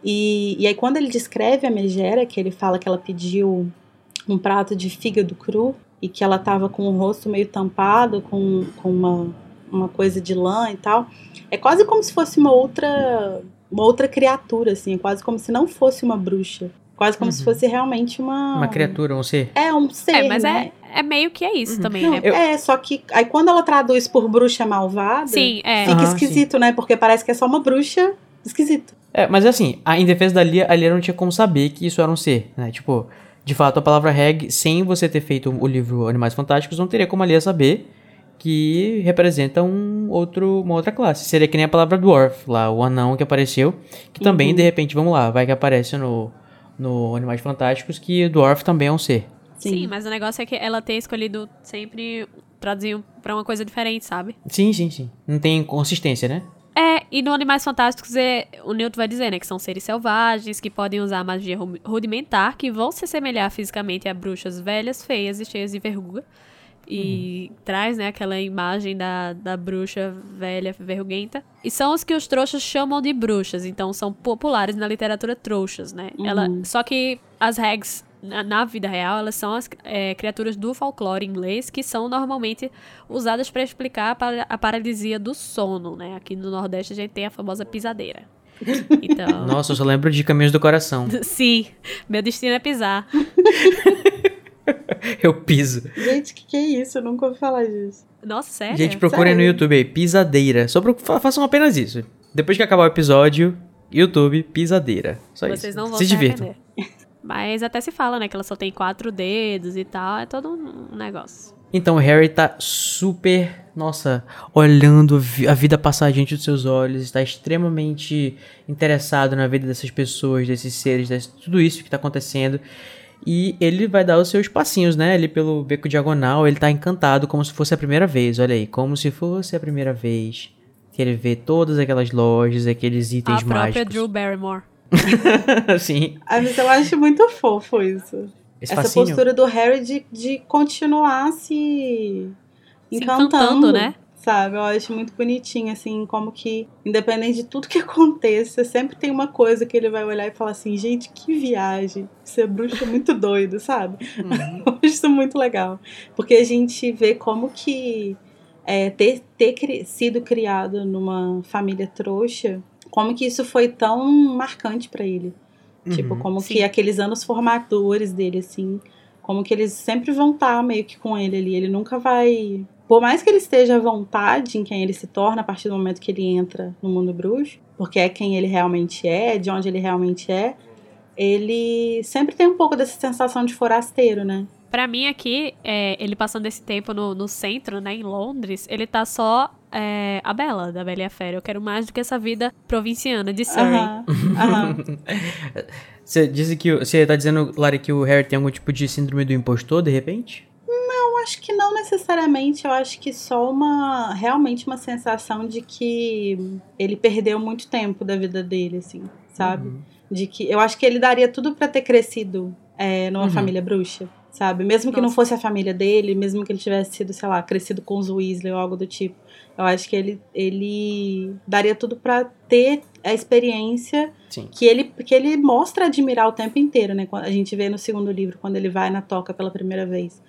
E, e aí quando ele descreve a megera, que ele fala que ela pediu um prato de fígado cru e que ela tava com o rosto meio tampado, com, com uma, uma coisa de lã e tal, é quase como se fosse uma outra, uma outra criatura, assim, é quase como se não fosse uma bruxa. Quase como Uhum. se fosse realmente uma... Uma criatura, um ser. É, um ser, É, mas né? é, é meio que é isso Uhum. também, Não, né? É, só que aí quando ela traduz por bruxa malvada, Sim, é. fica Aham, esquisito, né? Porque parece que é só uma bruxa esquisito. É, mas assim, a- em defesa da Lia, a Lia não tinha como saber que isso era um ser, né? Tipo, de fato, a palavra reg, sem você ter feito o livro Animais Fantásticos, não teria como a Lia saber que representa um outro, uma outra classe. Seria que nem a palavra dwarf, lá, o anão que apareceu, que também, Uhum. de repente, vamos lá, vai que aparece no, no Animais Fantásticos, que o dwarf também é um ser. Sim. mas o negócio é que ela tem escolhido sempre traduzir pra uma coisa diferente, sabe? Sim, sim, sim. Não tem consistência, né? É, e no Animais Fantásticos é, o Newton vai dizer, né, que são seres selvagens, que podem usar magia ru- rudimentar, que vão se assemelhar fisicamente a bruxas velhas, feias e cheias de verruga. E traz, né, aquela imagem da, da bruxa velha, verruguenta. E são os que os trouxas chamam de bruxas, então são populares na literatura trouxas, né? Ela, só que as hags, na, na vida real, elas são as é, criaturas do folclore inglês, que são normalmente usadas para explicar a, para- a paralisia do sono, né? Aqui no Nordeste a gente tem a famosa pisadeira. Então, Nossa, eu só lembro de Caminhos do Coração. sim, meu destino é pisar. Eu piso. Gente, que que é isso? Eu nunca ouvi falar disso. Nossa, sério? Gente, procurem no? YouTube aí, pisadeira. Só pro, fa- façam apenas isso. Depois que acabar o episódio, YouTube, pisadeira. Só Vocês isso. não vão se se, divirtam. Mas até se fala, né, que ela só tem quatro dedos e tal, é todo um negócio. Então o Harry tá super, nossa, olhando a vida passar diante dos seus olhos, está extremamente interessado na vida dessas pessoas, desses seres, desse, tudo isso que tá acontecendo. E ele vai dar os seus passinhos, né? Ali pelo beco diagonal, ele tá encantado como se fosse a primeira vez, olha aí, como se fosse a primeira vez que ele vê todas aquelas lojas, aqueles itens a própria mágicos. Drew Barrymore. Sim, Ah, mas eu acho muito fofo isso. esse Essa fascínio. postura do Harry de, de continuar se Se encantando, encantando, né? Sabe? Eu acho muito bonitinho, assim, como que, independente de tudo que aconteça, sempre tem uma coisa que ele vai olhar e falar assim, gente, que viagem. Ser bruxo é muito doido, sabe? Uhum. Eu acho isso muito legal. Porque a gente vê como que é, ter, ter cri- sido criado numa família trouxa, como que isso foi tão marcante pra ele. Tipo, Uhum. como Sim. que aqueles anos formadores dele, assim, como que eles sempre vão estar meio que com ele ali. Ele nunca vai. Por mais que ele esteja à vontade em quem ele se torna a partir do momento que ele entra no mundo bruxo, porque é quem ele realmente é, de onde ele realmente é, ele sempre tem um pouco dessa sensação de forasteiro, né? Pra mim aqui, é, ele passando esse tempo no, no centro, né, em Londres, ele tá só é, a Bela, da Bela e a Fera. Eu quero mais do que essa vida provinciana de Surrey. Aham. Você disse que você tá dizendo, Lari, que o Harry tem algum tipo de síndrome do impostor, de repente? Eu acho que não necessariamente, eu acho que só uma realmente uma sensação de que ele perdeu muito tempo da vida dele, assim, sabe? De que eu acho que ele daria tudo pra ter crescido é, numa Uhum. família bruxa, sabe? Mesmo que não fosse a família dele, mesmo que ele tivesse sido, sei lá, crescido com os Weasley ou algo do tipo. Eu acho que ele, ele daria tudo pra ter a experiência Sim. que ele, que ele mostra admirar o tempo inteiro, né? A gente vê no segundo livro, quando ele vai na toca pela primeira vez.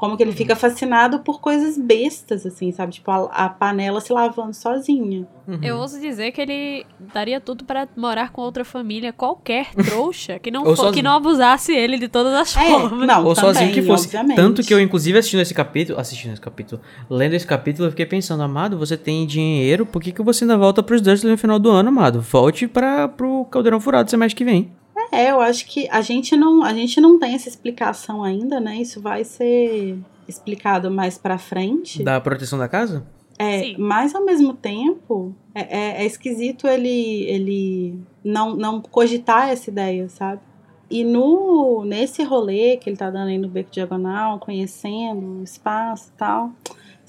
Como que ele fica fascinado por coisas bestas, assim, sabe? Tipo, a, a panela se lavando sozinha. Uhum. Eu ouso dizer que ele daria tudo pra morar com outra família, qualquer trouxa, que não, Ou fo- sozinho. que não abusasse ele de todas as É, formas. não, Ou sozinho também, que fosse. obviamente. Tanto que eu, inclusive, assistindo esse capítulo. Assistindo esse capítulo. Lendo esse capítulo, eu fiquei pensando, amado, você tem dinheiro, por que, que você ainda volta pros Dursley no final do ano, amado? Volte para pro Caldeirão Furado semestre que vem. É, eu acho que a gente não, a gente não tem essa explicação ainda, né? Isso vai ser explicado mais pra frente. Da proteção da casa? É, Sim. mas ao mesmo tempo, é, é- é esquisito ele, ele não, não cogitar essa ideia, sabe? E no, nesse rolê que ele tá dando aí no Beco Diagonal, conhecendo o espaço e tal,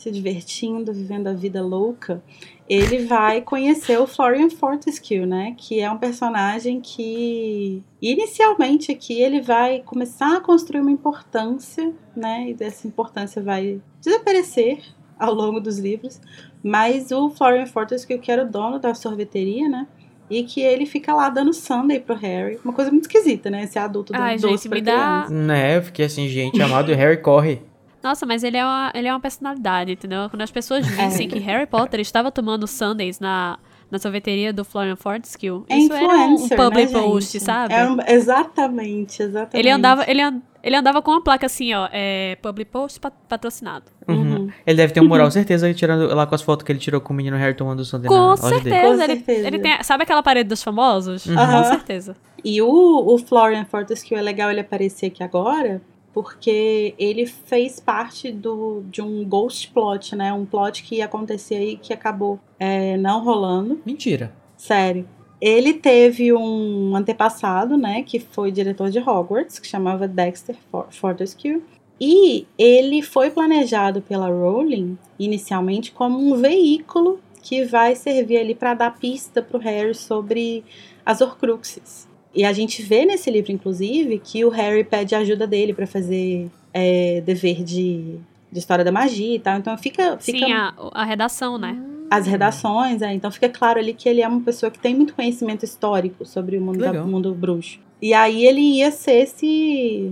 se divertindo, vivendo a vida louca, ele vai conhecer o Florian Fortescue, né? Que é um personagem que, inicialmente aqui, ele vai começar a construir uma importância, né? E dessa importância vai desaparecer ao longo dos livros. Mas o Florian Fortescue, que era o dono da sorveteria, né? E que ele fica lá dando sundae pro Harry. Uma coisa muito esquisita, né? Esse adulto dando Ai, doce gente, pra me dá- criança. Né, eu fiquei assim, gente, amado Harry corre. Nossa, mas ele é, uma, ele é uma personalidade, entendeu? Quando as pessoas É. vissem que Harry Potter estava tomando sundaes na, na sorveteria do Florian Fortescue, É isso era um, um influencer, public né, post, gente? sabe? É um- exatamente, exatamente. Ele andava, ele, ele andava com uma placa assim, ó, é, public post pat- patrocinado. Uhum. Ele deve ter um moral, certeza, tirando lá com as fotos que ele tirou com o menino Harry tomando o sundae na Com loja dele. certeza, Com ele, certeza. ele tem, sabe aquela parede dos famosos? Com Aham. certeza. E o, o Florian Fortescue é legal ele aparecer aqui agora, porque ele fez parte do, de um ghost plot, né? Um plot que ia acontecer aí que acabou é, não rolando. Mentira. Sério. Ele teve um antepassado, né, que foi diretor de Hogwarts, que chamava Dexter For- Fortescue. E ele foi planejado pela Rowling inicialmente como um veículo que vai servir ali para dar pista pro Harry sobre as Horcruxes. E a gente vê nesse livro, inclusive, que o Harry pede ajuda dele para fazer é, dever de, de história da magia e tal. Então fica, fica Sim, a, a redação, né? as redações, é, então fica claro ali que ele é uma pessoa que tem muito conhecimento histórico sobre o mundo, da, mundo bruxo. E aí ele ia ser esse,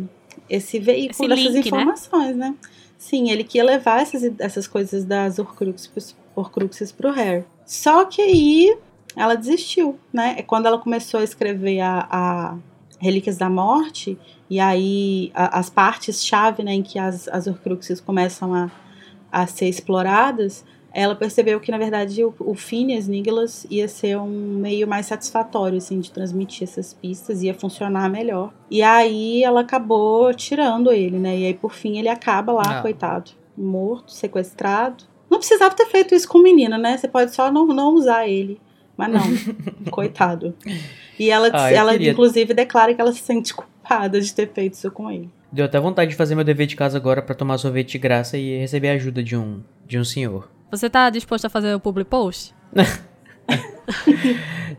esse veículo Esse dessas link, né? informações, né? Sim, ele que ia levar essas, essas coisas das Horcruxes, Horcruxes pro Harry. Só que aí ela desistiu, né? É quando ela começou a escrever a, a Relíquias da Morte, e aí a- as partes-chave né, em que as, as Horcruxes começam a, a ser exploradas, ela percebeu que, na verdade, o, o Phineas Nicholas ia ser um meio mais satisfatório, assim, de transmitir essas pistas, ia funcionar melhor. E aí ela acabou tirando ele, né? E aí, por fim, ele acaba lá, Ah. coitado, morto, sequestrado. Não precisava ter feito isso com o menino, né? Você pode só não, não usar ele. Mas não, coitado. E ela, Ah, ela queria- inclusive, declara que ela se sente culpada de ter feito isso com ele. Deu até vontade de fazer meu dever de casa agora pra tomar sorvete de graça e receber a ajuda de um, de um senhor. Você tá disposto a fazer o public post?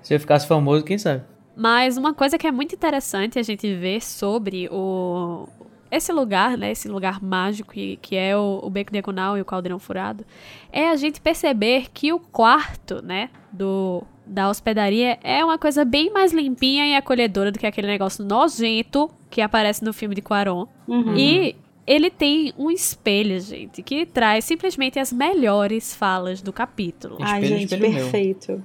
Se eu ficasse famoso, quem sabe? Mas uma coisa que é muito interessante a gente ver sobre o esse lugar, né, esse lugar mágico que, que é o, o Beco Diagonal e o Caldeirão Furado, é a gente perceber que o quarto, né, do da hospedaria é uma coisa bem mais limpinha e acolhedora do que aquele negócio nojento que aparece no filme de Quaron. Uhum. E ele tem um espelho, gente, que traz simplesmente as melhores falas do capítulo. Ai, Espelho, gente, espelho meu. perfeito.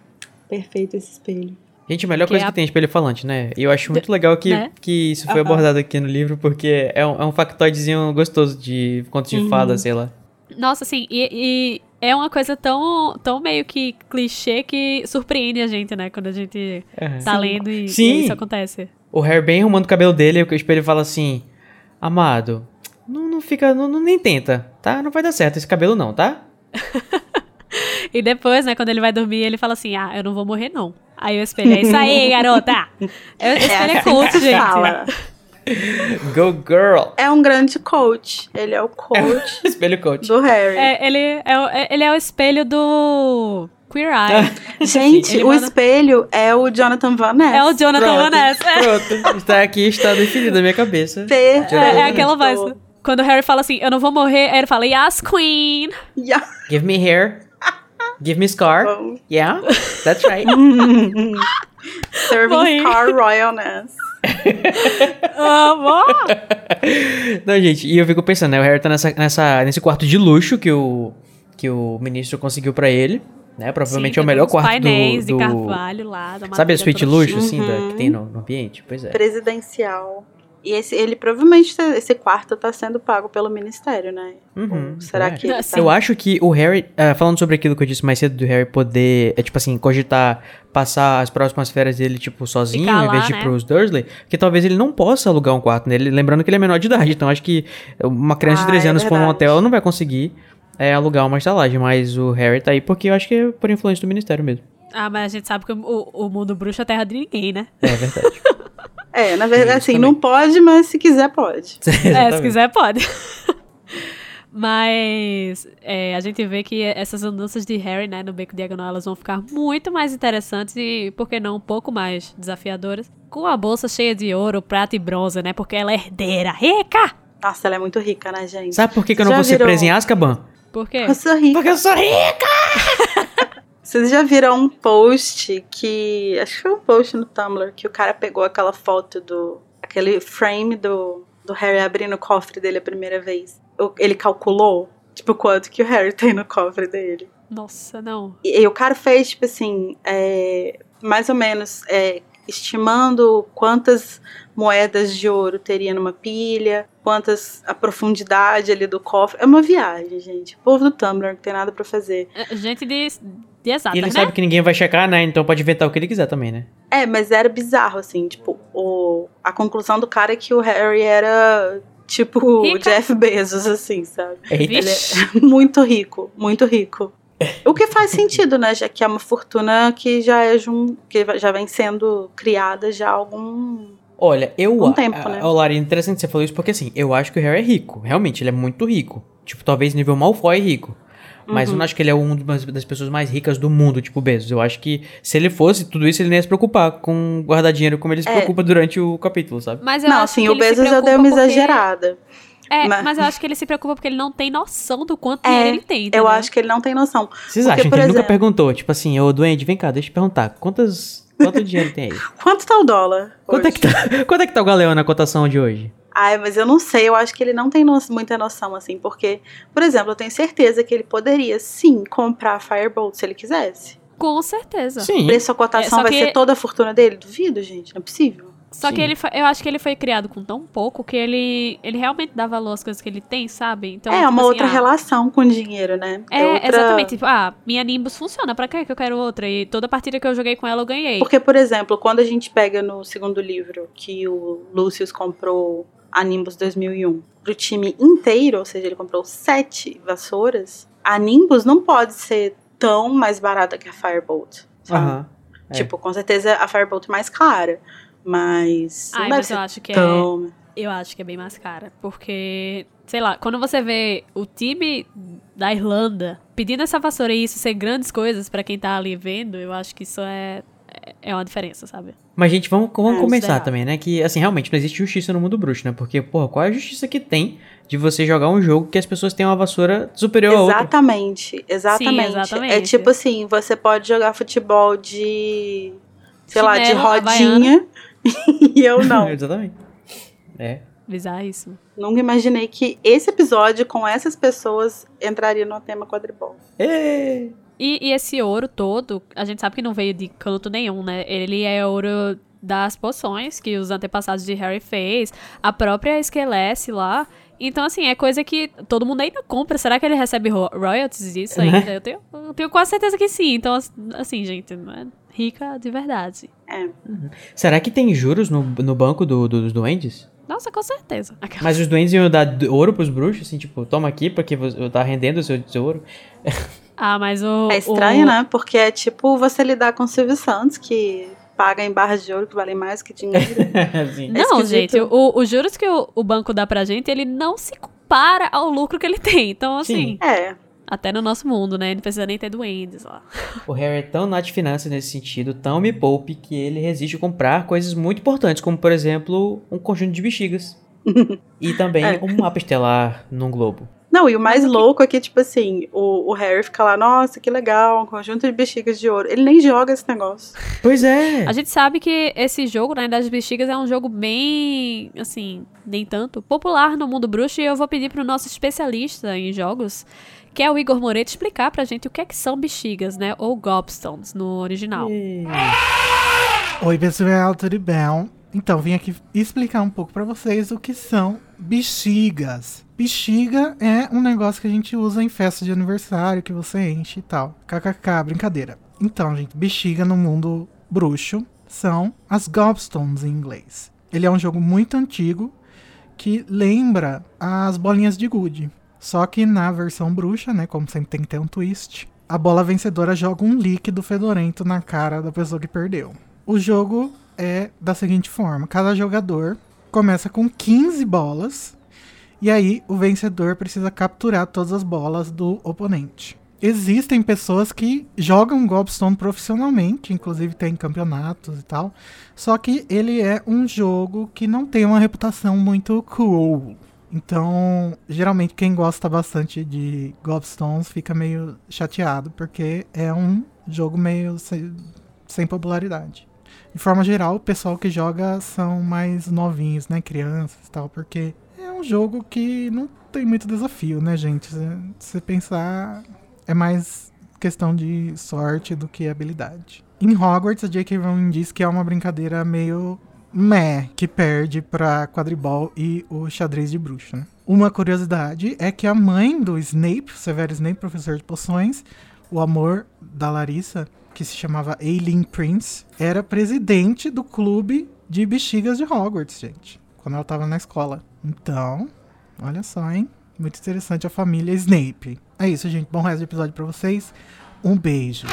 Perfeito esse espelho. Gente, a melhor Que coisa é a- que tem é espelho falante, né? E eu acho muito legal que, né? que isso foi abordado aqui no livro, porque é um, é um factoidezinho gostoso de contos de Uhum. fada, sei lá. Nossa, assim, e, e é uma coisa tão, tão meio que clichê que surpreende a gente, né? Quando a gente Aham. tá lendo e, Sim. e isso acontece. O Harry bem arrumando o cabelo dele, e o espelho fala assim: Amado, não, não fica, não, não- nem tenta, tá? Não vai dar certo esse cabelo, não, tá? E depois, né, quando ele vai dormir, ele fala assim: Ah, eu não vou morrer, não. Aí o espelho, é isso aí, garota! É, o espelho é coach, assim que gente. fala. Go girl! É um grande coach. Ele é o coach espelho coach. do Harry. É, ele, é, o- é- ele é o espelho do Queer Eye. Gente, o manda- espelho é o Jonathan Van Ness. é o Jonathan Pronto, Van Ness. É, Pronto, está aqui, está definido na minha cabeça. É, é aquela voz. Quando o Harry fala assim, eu não vou morrer, aí ele fala, Yes, Queen! Yeah. Give me hair. Give me scar. Bom. Yeah, that's right. Serving Morri. Scar Royalness. Amor! Não, gente, e eu fico pensando, né? O Harry tá nessa, nessa, nesse quarto de luxo que o, que o ministro conseguiu pra ele. Né? Provavelmente Sim, é o melhor quarto painéis do, de do... carvalho lá. da Sabe a suíte luxo, assim, da- Uhum. que tem no, no ambiente? Pois é. Presidencial. E esse, ele provavelmente, tá- esse quarto tá sendo pago pelo ministério, né? Uhum, será é. que tá... Eu acho que o Harry, ah, falando sobre aquilo que eu disse mais cedo, do Harry poder, é tipo assim, cogitar passar as próximas férias dele, tipo, sozinho, Ficar em vez lá, de ir né? pros Dursley, que talvez ele não possa alugar um quarto nele, lembrando que ele é menor de idade, então acho que uma criança de Ah, 13 é anos for num verdade. hotel, ela não vai conseguir é, alugar uma estalagem, mas o Harry tá aí porque eu acho que é por influência do ministério mesmo. Ah, mas a gente sabe que o, o mundo bruxo é terra de ninguém, né? É verdade. É, na verdade, assim, também. não pode, mas se quiser, pode. É, se quiser pode. Mas é, a gente vê que essas andanças de Harry, né, no Beco Diagonal, elas vão ficar muito mais interessantes e, por que não, um pouco mais desafiadoras. Com a bolsa cheia de ouro, prata e bronze, né? Porque ela é herdeira, rica! Nossa, ela é muito rica, né, gente? Sabe por que, que eu não Já vou ser preso em Azkaban? Por quê? Eu sou rica. Porque eu sou rica! Vocês já viram um post que. Acho que foi um post no Tumblr que o cara pegou aquela foto do. aquele frame do, do Harry abrindo o cofre dele a primeira vez. Ele calculou, tipo, quanto que o Harry tem no cofre dele. Nossa, não. E, e o cara fez, tipo assim, é, mais ou menos, é, estimando quantas moedas de ouro teria numa pilha, quantas a profundidade ali do cofre. É uma viagem, gente. O povo do Tumblr não tem nada pra fazer. É, Gente de, de exatas, E ele né? sabe que ninguém vai checar, né? Então pode inventar o que ele quiser também, né? É, mas era bizarro, assim, tipo, o, a conclusão do cara é que o Harry era, tipo, o Rica. Jeff Bezos, assim, sabe? Eita. Ele é muito rico, muito rico. O que faz sentido, né? Já que é uma fortuna que já é jun... que já vem sendo criada já há algum. Olha, eu. Um tempo, a- né? Ô, Lari, interessante você falou isso porque assim, eu acho que o Harry é rico. Realmente, ele é muito rico. Tipo, talvez nível Malfoy rico. Mas eu Uhum. não acho que ele é uma das pessoas mais ricas do mundo, tipo Bezos. Eu acho que se ele fosse tudo isso, ele nem ia se preocupar com guardar dinheiro como ele se É. preocupa durante o capítulo, sabe? Mas eu Não, acho assim, que o Bezos já deu uma porque- exagerada. É, Mas- mas... eu acho que ele se preocupa porque ele não tem noção do quanto É, dinheiro ele tem. Eu entendeu? acho que ele não tem noção. Vocês Porque, acham que ele nunca perguntou? Tipo assim, ô Duende, vem cá, deixa eu te perguntar. Quantas. Quanto dinheiro tem aí? Quanto tá o dólar? Quanto é, que tá, quanto é que tá o galeão na cotação de hoje? Ai, mas eu não sei, eu acho que ele não tem no- muita noção, assim, porque, por exemplo, eu tenho certeza que ele poderia sim comprar a Firebolt se ele quisesse. Com certeza. Sim. Preço a cotação É, vai que- ser toda a fortuna dele? Duvido, gente, não é possível. Só que Sim. ele, foi- eu acho que ele foi criado com tão pouco que ele, ele realmente dá valor às coisas que ele tem, sabe? Então, é tipo uma assim, outra ah, relação com o dinheiro, né? É, outra... exatamente. Tipo, ah, minha Nimbus funciona, pra que que eu quero outra? E toda partida que eu joguei com ela eu ganhei. Porque, por exemplo, quando a gente pega no segundo livro que o Lucius comprou a Nimbus 2001 pro time inteiro, ou seja, ele comprou sete vassouras, a Nimbus não pode ser tão mais barata que a Firebolt. É. Tipo, com certeza a Firebolt é mais cara. Mas. Ai, mas ser eu acho que é. tão. Eu acho que é bem mais cara. Porque, sei lá, quando você vê o time da Irlanda pedindo essa vassoura e isso ser grandes coisas pra quem tá ali vendo, eu acho que isso é, é uma diferença, sabe? Mas, gente, vamos, vamos É, é começar também, né? Que, assim, realmente não existe justiça no mundo bruxo, né? Porque, porra, qual é a justiça que tem de você jogar um jogo que as pessoas têm uma vassoura superior a outra? Exatamente, exatamente. exatamente. É tipo assim, você pode jogar futebol de. Sei lá, de rodinha. e eu não. Exatamente. É. Bizarríssimo. Nunca imaginei que esse episódio com essas pessoas entraria no tema quadribol. Ê! E, e esse ouro todo, a gente sabe que não veio de canto nenhum, né? Ele é ouro das poções que os antepassados de Harry fez, a própria Esquelece lá. Então, assim, é coisa que todo mundo ainda compra. Será que ele recebe ro- royalties disso Né? ainda? Eu, tenho, eu tenho quase certeza que sim. Então, as- assim, gente, não é rica de verdade. É. Será que tem juros no, no banco do- do- dos duendes? Nossa, com certeza. Aquela- Mas os duendes iam dar d- ouro pros bruxos, assim, tipo, toma aqui porque você tá rendendo o seu tesouro. Ah, mas o. É estranho, o- né? Porque é tipo você lidar com o Silvio Santos, que paga em barras de ouro que valem mais que dinheiro. É Não, esquisito. gente, o- os juros que o, o banco dá pra gente, ele não se compara ao lucro que ele tem. Então, assim, Sim. é. até no nosso mundo, né? Não precisa nem ter duendes lá. O Harry é tão nat finanças nesse sentido, tão me poupe, que ele resiste a comprar coisas muito importantes, como, por exemplo, um conjunto de bexigas. e também É. um mapa estelar num globo. Não, e o mais louco é que, tipo assim, o, o Harry fica lá, nossa, que legal, um conjunto de bexigas de ouro. Ele nem joga esse negócio. Pois é. A gente sabe que esse jogo, né, das bexigas, é um jogo bem, assim, nem tanto, popular no mundo bruxo. E eu vou pedir pro nosso especialista em jogos, que é o Igor Moretti, explicar pra gente o que é que são bexigas, né, ou gobstones no original. Oi, pessoal, tudo bem? Então, vim aqui explicar um pouco pra vocês o que são bexigas. Bexiga é um negócio que a gente usa em festa de aniversário, que você enche e tal. KKK, brincadeira. Então, gente, bexiga no mundo bruxo são as gobstones em inglês. Ele é um jogo muito antigo que lembra as bolinhas de gude. Só que na versão bruxa, né, como sempre tem que ter um twist, a bola vencedora joga um líquido fedorento na cara da pessoa que perdeu. O jogo é da seguinte forma: cada jogador começa com 15 bolas e aí o vencedor precisa capturar todas as bolas do oponente. Existem pessoas que jogam Gobstone profissionalmente, inclusive tem campeonatos e tal. Só que ele é um jogo que não tem uma reputação muito cool. Então, geralmente quem gosta bastante de Gobstones fica meio chateado, porque é um jogo meio sem, sem popularidade. De forma geral, o pessoal que joga são mais novinhos, né? Crianças e tal, porque é um jogo que não tem muito desafio, né, gente? Se você pensar, é mais questão de sorte do que habilidade. Em Hogwarts, a J.K. Rowling diz que é uma brincadeira meio meh, que perde pra quadribol e o xadrez de bruxa, né? Uma curiosidade é que a mãe do Snape, Severo Snape, professor de poções, o amor da Larissa, que se chamava Aileen Prince, era presidente do clube de bexigas de Hogwarts, gente. Quando ela tava na escola. Então, olha só, hein? Muito interessante a família Snape. É isso, gente. Bom resto do episódio pra vocês. Um beijo.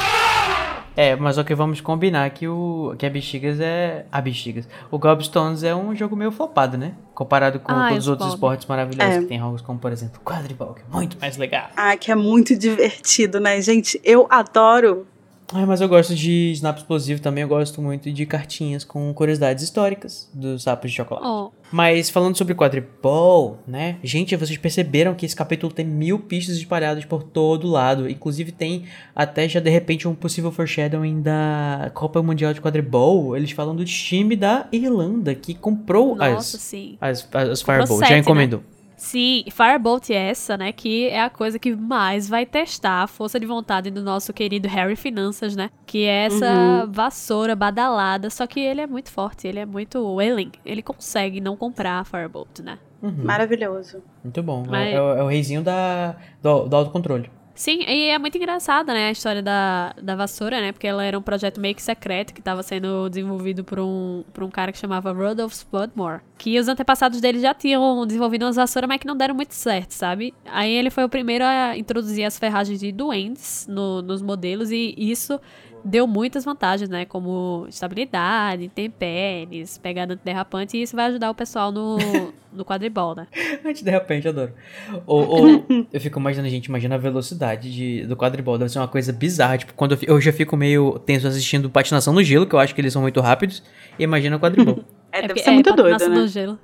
É, mas o que vamos combinar que o que a Bexigas é. A Bexigas. O Gobstones é um jogo meio flopado, né? Comparado com Ah, todos os outros esportes maravilhosos É. que tem jogos como, por exemplo, quadribol, que é muito mais legal. Ah, que é muito divertido, né, gente? Eu adoro. Ah, mas eu gosto de Snap Explosivo também, eu gosto muito de cartinhas com curiosidades históricas dos sapos de chocolate. Oh, Mas falando sobre quadribol, né? Gente, vocês perceberam que esse capítulo tem mil pistas espalhadas por todo lado. Inclusive tem até já de repente um possível foreshadowing da Copa Mundial de Quadribol. Eles falam do time da Irlanda que comprou nossa, as, as, as, as Comprou Fireballs. sete, Já né? Sim, Firebolt é essa, né? Que é a coisa que mais vai testar a força de vontade do nosso querido Harry Finanças, né? Que é essa vassoura badalada. Só que ele é muito forte, ele é muito willing. Ele consegue não comprar a Firebolt, né? Uhum, Maravilhoso. Muito bom. É- Mas- É, o- é o reizinho da, do, do autocontrole. Sim, e é muito engraçada, né, a história da, da vassoura, né? Porque ela era um projeto meio que secreto que estava sendo desenvolvido por um, por um cara que chamava Rudolph Spudmore. Que os antepassados dele já tinham desenvolvido umas vassouras, mas que não deram muito certo, sabe? Aí ele foi o primeiro a introduzir as ferragens de duendes no- nos modelos e isso deu muitas vantagens, né? Como estabilidade, intempéries, pegada antiderrapante, e isso vai ajudar o pessoal no, no quadribol, né? De repente, adoro. Ou, ou eu fico imaginando, gente, imagina a velocidade de, do quadribol. Deve ser uma coisa bizarra. Tipo, quando eu, eu já fico meio tenso assistindo patinação no gelo, que eu acho que eles são muito rápidos. E imagina o quadribol. É, deve porque- ser muito doido, patinação né? no gelo.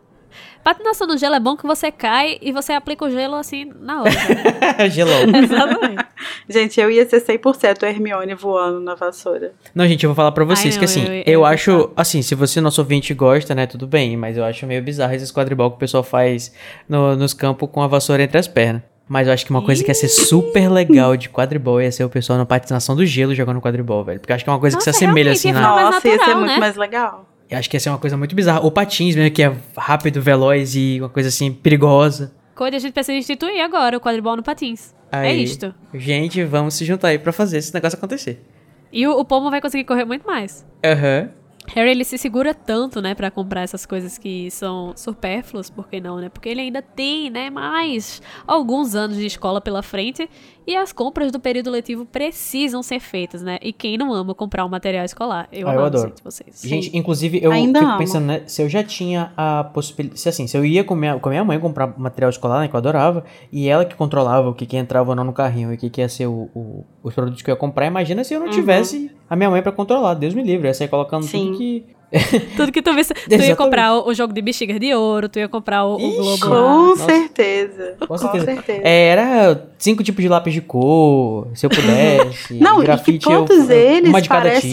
Patinação no gelo é bom que você cai e você aplica o gelo assim na hora. né? Gelol. Exatamente. Gente, eu ia ser 100% Hermione voando na vassoura. Não, gente, eu vou falar pra vocês Ai, que não, assim, eu- eu, eu acho, gostar. assim, se você, nosso ouvinte, gosta, né, tudo bem, mas eu acho meio bizarro esses quadribol que o pessoal faz no- nos campos com a vassoura entre as pernas. Mas eu acho que uma coisa que ia ser super legal de quadribol ia ser o pessoal na patinação do gelo jogando quadribol, velho. Porque eu acho que é uma coisa que se Nossa, assemelha assim na. Nossa, ia ser natural, muito né? mais legal. Eu acho que ia ser uma coisa muito bizarra. Ou patins mesmo, que é rápido, veloz e uma coisa assim perigosa. Coisa a gente precisa instituir agora, o quadribol no patins. É Aí, isto. Gente, vamos se juntar aí pra fazer esse negócio acontecer. E o, o Pomo vai conseguir correr muito mais. Aham. Harry, ele se segura tanto, né, pra comprar essas coisas que são supérfluas, por que não, né? Porque ele ainda tem, né, mais alguns anos de escola pela frente e as compras do período letivo precisam ser feitas, né? E quem não ama comprar um material escolar? Eu Ah, eu amo, adoro. gente, vocês. Gente, inclusive, eu Ainda fico amo. pensando, né, se eu já tinha a possibilidade. Se assim, se eu ia com minha, com minha mãe comprar material escolar, né, que eu adorava, e ela que controlava o que, que entrava ou não no carrinho e o que, que ia ser o, o- os produtos que eu ia comprar, imagina se eu não Uhum. tivesse a minha mãe pra controlar. Deus me livre. Ia sair colocando Sim. tudo que, Tudo que tu visse. Tu ia comprar o, o jogo de bexigas de ouro, tu ia comprar o, o Ixi. globo Com. Nossa. certeza. Com Com certeza. certeza. É, era cinco tipos de lápis de cor, se eu pudesse. Não, grafite, e que todos eu, eles uma de cada parecem.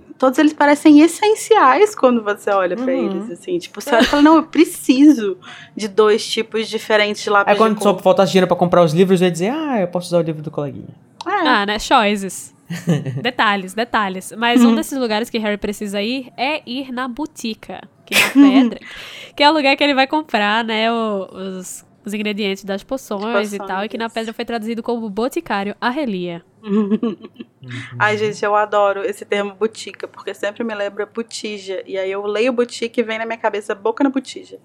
tipo. Todos eles parecem essenciais quando você olha pra Uhum. eles, assim. Tipo, você olha e fala, não, eu preciso de dois tipos diferentes de lápis Aí quando de só cor. faltasse dinheiro pra comprar os livros, eu ia dizer, ah, eu posso usar o livro do coleguinha. É. Ah, né? Choices. detalhes, detalhes. Mas um desses lugares que Harry precisa ir é ir na botica, que na pedra, que é o lugar que ele vai comprar, né, os, os ingredientes das poções, e tal, e que na Poções. pedra foi traduzido como boticário Arrelia. Ai, gente, eu adoro esse termo botica, porque sempre me lembra botija. E aí eu leio botica e vem na minha cabeça boca na botija.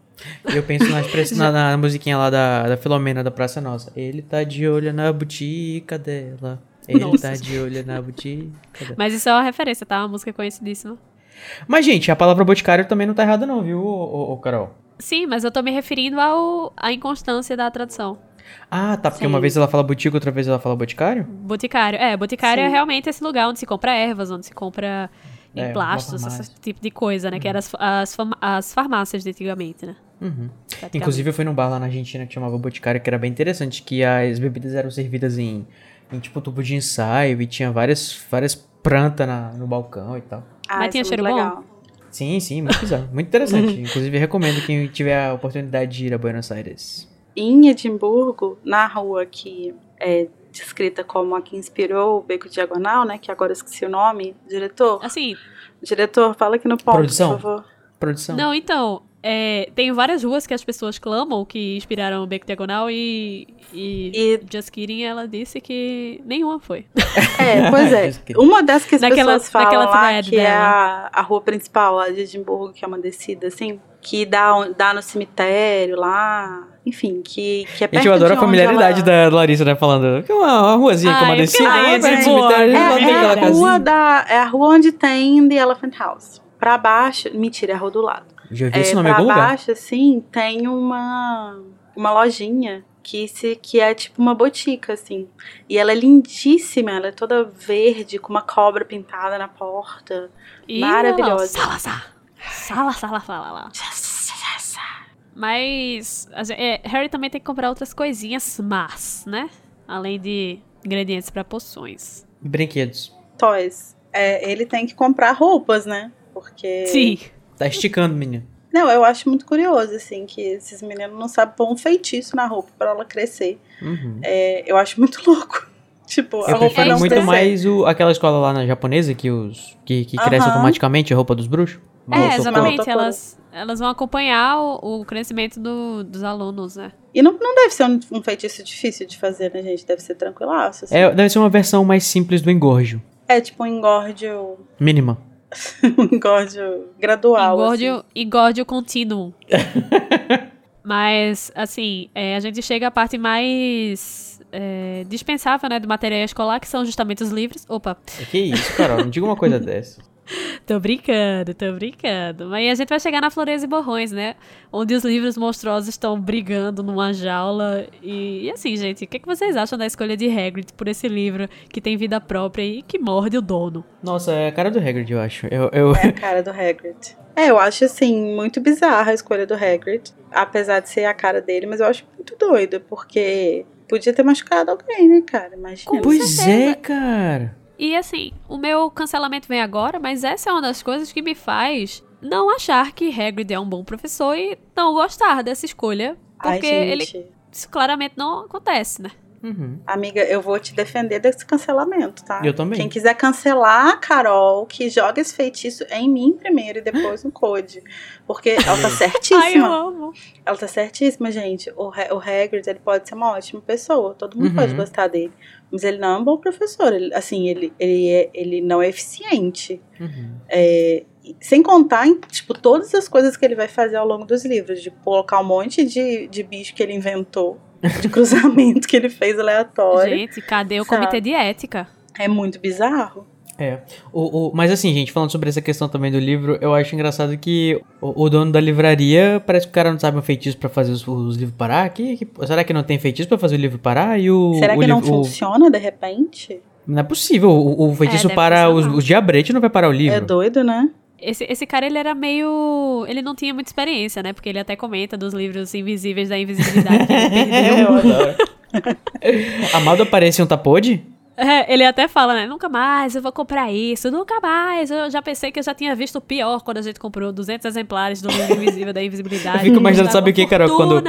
Eu penso na, na, na musiquinha lá da, da Filomena da Praça Nossa. Ele tá de olho na botica dela. Ele Nossa. tá de olho na dela. Mas isso é uma referência, tá? Uma música conhecidíssima. Mas, gente, a palavra boticário também não tá errada não, viu, ô, ô, ô, Carol? Sim, mas eu tô me referindo ao, à inconstância da tradução. Ah, tá, porque Sim. uma vez ela fala botica, outra vez ela fala boticário? Boticário. É, boticário é Sim. realmente esse lugar onde se compra ervas, onde se compra É, esse tipo de coisa, né? Que eram as, as, as farmácias de antigamente, né? Uhum. Inclusive, eu fui num bar lá na Argentina que chamava Boticário, que era bem interessante, que as bebidas eram servidas em, em tipo tubo de ensaio e tinha várias, várias plantas na- no balcão e tal. Ah, Mas tinha é cheiro muito bom? legal. Sim, sim, muito bizarro. Muito interessante. Inclusive, recomendo quem tiver a oportunidade de ir a Buenos Aires. Em Edimburgo, na rua que é descrita como a que inspirou o Beco Diagonal, né? Que agora eu esqueci o nome. Diretor? Assim, Diretor, fala aqui no ponto, Produção. por favor. Produção. não, então, é, tem várias ruas que as pessoas clamam que inspiraram o Beco Diagonal e, e, E- Just Kidding, ela disse que nenhuma foi. É, pois é. Uma das que as Naquela- pessoas falam naquela lá, que é dela. a, a rua principal lá de Edimburgo, que é uma descida, assim, que dá, dá no cemitério lá, enfim, que, que é perto Gente, eu adoro a familiaridade ela... da Larissa, né? Falando que é uma, uma ruazinha com uma Ai, porque descida. é do de cemitério, É, é a rua da, é a rua onde tem The Elephant House. Pra baixo, mentira, é a rua do lado. Já vi É, esse nome em algum lugar. baixo, assim, tem uma, uma lojinha que, se, que é tipo uma botica, assim. E ela é lindíssima, ela é toda verde, com uma cobra pintada na porta. E Maravilhosa. Sala, sala. Sala, sala, sala lá. Mas é, Harry também tem que comprar outras coisinhas más, né? Além de ingredientes pra poções. Brinquedos. Toys. É, ele tem que comprar roupas, né? Porque. Sim. Tá esticando, menino. Não, eu acho muito curioso, assim, que esses meninos não sabem pôr um feitiço na roupa pra ela crescer. Uhum. É, eu acho muito louco. Tipo, a Eu roupa prefiro não muito crescer. mais o, aquela escola lá na japonesa que, os, que, que cresce Aham. automaticamente a roupa dos bruxos. É, roupa exatamente. Elas, elas vão acompanhar o, o crescimento do- dos alunos, né? E não, não deve ser um, um feitiço difícil de fazer, né, gente? Deve ser tranquilaço. assim. É, deve ser uma versão mais simples do engorjo. É tipo um engórdio. Mínima. um gradual. Engórdio, assim. contínuo. Mas, assim, é, a gente chega à parte mais é, dispensável, né, do material escolar, que são justamente os livros. Opa, Que isso, Carol? Não diga uma coisa dessa. tô brincando, tô brincando. Mas aí a gente vai chegar na Floreza e Borrões, né? Onde os livros monstruosos estão brigando numa jaula. E, e assim, gente, o que, que vocês acham da escolha de Hagrid por esse livro que tem vida própria e que morde o dono? Nossa, é a cara do Hagrid, eu acho. Eu, eu... É a cara do Hagrid. É, eu acho assim, muito bizarra a escolha do Hagrid. Apesar de ser a cara dele, mas eu acho muito doida, porque podia ter machucado alguém, né, cara? Imagina. Pois é, cara. E assim, o meu cancelamento vem agora, mas essa é uma das coisas que me faz não achar que Hagrid é um bom professor e não gostar dessa escolha. Ai, Porque ele gente. isso claramente não acontece, né? Uhum. Amiga, eu vou te defender desse cancelamento, tá? Eu também. Quem quiser cancelar a Carol, que joga esse feitiço em mim primeiro e depois no Code. Porque ela tá Ai, eu certíssima. amo. Ela tá certíssima, gente. O, o Hagrid, ele pode ser uma ótima pessoa. Todo mundo Uhum. pode gostar dele. Mas ele não é um bom professor. Ele, assim, ele, ele, é, ele não é eficiente. Uhum. É, sem contar em, tipo, todas as coisas que ele vai fazer ao longo dos livros. De colocar um monte de, de bicho que ele inventou. De cruzamento que ele fez aleatório. Gente, cadê o Sabe? comitê de ética? É muito bizarro. É. O, o, mas assim, gente, falando sobre essa questão também do livro, eu acho engraçado que o, o dono da livraria parece que o cara não sabe um feitiço pra fazer os, os livros parar. Que, que- será que não tem feitiço pra fazer o livro parar? E o, Será o que não funciona de repente? Não é possível. O, o feitiço deve para os, os diabretes não vai parar o livro. É doido, né? Esse, esse cara, ele era meio. Ele não tinha muita experiência, né? Porque ele até comenta dos livros invisíveis da invisibilidade que ele perdeu. Eu adoro. Amado aparece um tapode? É, ele até fala, né? Nunca mais eu vou comprar isso, nunca mais. Eu já pensei que eu já tinha visto o pior quando a gente comprou 200 exemplares do livro invisível da invisibilidade. Eu fico imaginando, sabe o que, Carol? Quando,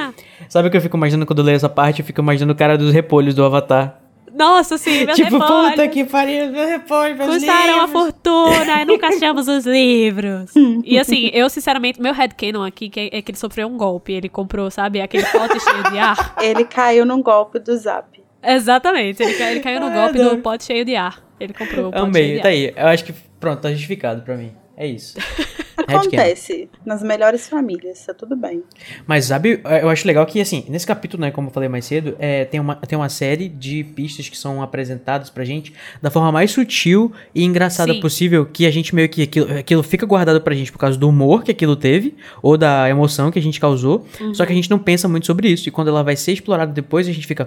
sabe o que eu fico imaginando quando eu leio essa parte? Eu fico imaginando o cara dos repolhos do Avatar. Nossa, sim, meus tipo, repolhos puta que pariu, meu repolho, meus Custaram livros. fortuna e nunca achamos os livros. e assim, eu sinceramente, meu headcanon aqui que é, é que ele sofreu um golpe. Ele comprou, sabe, aquele pote cheio de ar. Ele caiu num golpe do Zap. Exatamente, ele, ele caiu no Ai, golpe não. do pote cheio de ar. Ele comprou o pote cheio Amei, de tá ar. aí. Eu acho que, pronto, tá justificado pra mim. É isso. Acontece nas melhores famílias, tá tudo bem. Mas sabe, eu acho legal que, assim, nesse capítulo, né, como eu falei mais cedo, é, tem, uma, tem uma série de pistas que são apresentadas pra gente da forma mais sutil e engraçada Sim. possível, que a gente meio que, aquilo, aquilo fica guardado pra gente por causa do humor que aquilo teve, ou da emoção que a gente causou, só que a gente não pensa muito sobre isso, e quando ela vai ser explorada depois, a gente fica,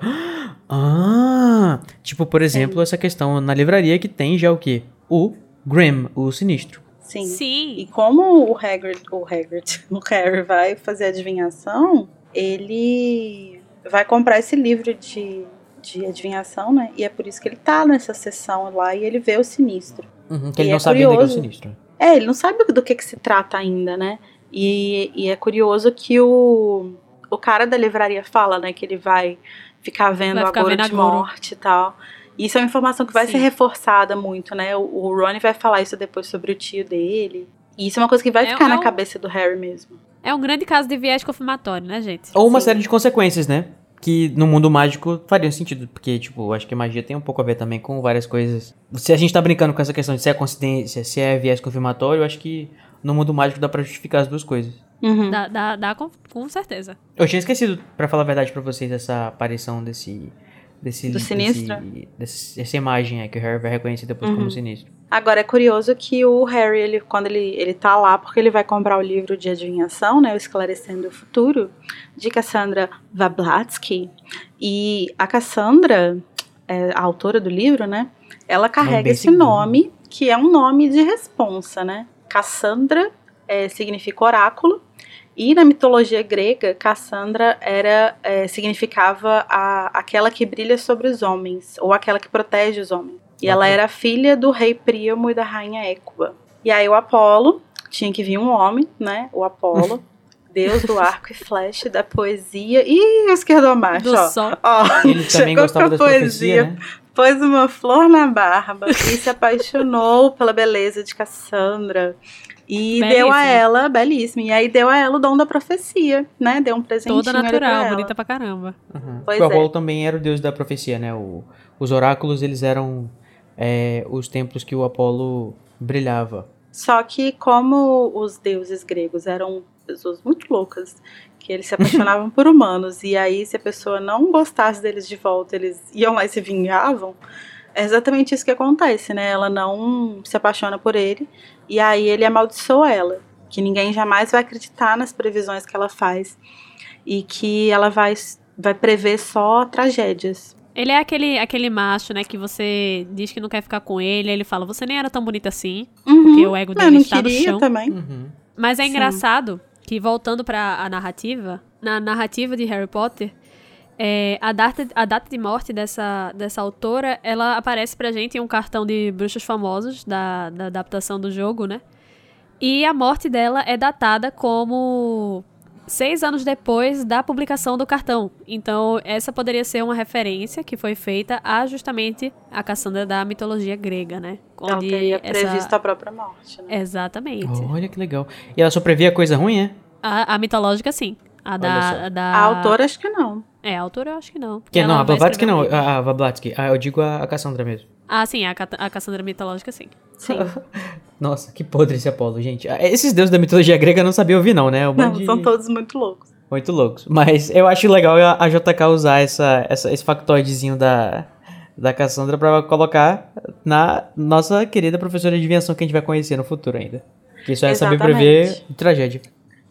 ah, tipo, por exemplo, essa questão na livraria que tem já o quê? O Grim, o sinistro. Sim. E Sim. como o Hagrid, o Hagrid, o Harry vai fazer adivinhação, ele vai comprar esse livro de, de adivinhação, né? E é por isso que ele tá nessa sessão lá e ele vê o sinistro. Uhum, que ele E não é sabe ainda que é o sinistro. É, ele não sabe do que, que se trata ainda, né? E, e é curioso que o, o cara da livraria fala, né? Que ele vai ficar vendo Vai ficar a Goro de a Goro. morte e tal. Isso é uma informação que vai Sim. ser reforçada muito, né? O, o Ron vai falar isso depois sobre o tio dele. E isso é uma coisa que vai É- ficar é na um- cabeça do Harry mesmo. É um grande caso de viés confirmatório, né, gente? Ou uma Sim. série de consequências, né? Que no mundo mágico fariam sentido. Porque, tipo, acho que magia tem um pouco a ver também com várias coisas. Se a gente tá brincando com essa questão de se é coincidência, se é viés confirmatório, eu acho que no mundo mágico dá pra justificar as duas coisas. Uhum. Dá, dá, dá com, com certeza. Eu tinha esquecido, pra falar a verdade pra vocês, essa aparição desse. Desse Do sinistro? desse- desse- dessa imagem é, que o Harry vai reconhecer depois Uhum. como sinistro. Agora é curioso que o Harry, ele, quando ele, ele tá lá, porque ele vai comprar o livro de adivinhação, né? O Esclarecendo o Futuro, de Cassandra Vablatsky. E a Cassandra, é, a autora do livro, né? Ela carrega esse nome, que é um nome de responsa, né? Cassandra é, significa oráculo. E na mitologia grega, Cassandra era é, significava a, aquela que brilha sobre os homens, ou aquela que protege os homens. E ela Ok. era filha do rei Príamo e da rainha Écuba. E aí o Apolo, tinha que vir um homem, né? O Apolo, deus do arco e flecha, da poesia. Ih, esquerdo macho, Do ó. sol. Ó, Ele também gostava com das a profecias, né? pôs uma flor na barba e se apaixonou pela beleza de Cassandra. E Belíssima. deu a ela, belíssima, e aí deu a ela o dom da profecia, né? Deu um presentinho Toda pra natural, ela. bonita pra caramba. Uhum. Pois Porque o é. Apolo também era o deus da profecia, né? O- os oráculos, eles eram é, os templos que o Apolo brilhava. Só que como os deuses gregos eram pessoas muito loucas, que eles se apaixonavam por humanos, e aí se a pessoa não gostasse deles de volta, eles iam lá e se vingavam, é exatamente isso que acontece, né? Ela não se apaixona por ele, e aí ele amaldiçoa ela, que ninguém jamais vai acreditar nas previsões que ela faz, e que ela vai, vai prever só tragédias. Ele é aquele, aquele macho, né, que você diz que não quer ficar com ele, aí ele fala, você nem era tão bonita assim, porque o ego eu dele não está no queria chão. também. Uhum. Mas é Sim. engraçado que, voltando pra a narrativa, na narrativa de Harry Potter, é, a, data, a data de morte dessa, dessa autora, ela aparece pra gente em um cartão de bruxos famosos da, da adaptação do jogo, né? E a morte dela é datada como seis anos depois da publicação do cartão. Então, essa poderia ser uma referência que foi feita a justamente a Cassandra da mitologia grega, né? Ela Onde teria essa- previsto a própria morte, né? Exatamente. Olha que legal. E ela só previa coisa ruim, é? A, a mitológica, sim. A da, a da. A autora, acho que não. É, a autora eu acho que não. Que, não, a Blavatsky não. A, a Blavatsky. Ah, eu digo a, a Cassandra mesmo. Ah, sim, a, a Cassandra mitológica, sim. Sim. Nossa, que podre esse Apolo, gente. Ah, Esses deuses da mitologia grega eu não sabia ouvir, não, né? Um Não, de- são todos muito loucos. Muito loucos. Mas eu acho legal a, a JK usar essa, essa, esse factoidezinho da, da Cassandra pra colocar na nossa querida professora de adivinhação que a gente vai conhecer no futuro ainda. Que só é saber Exatamente. prever tragédia.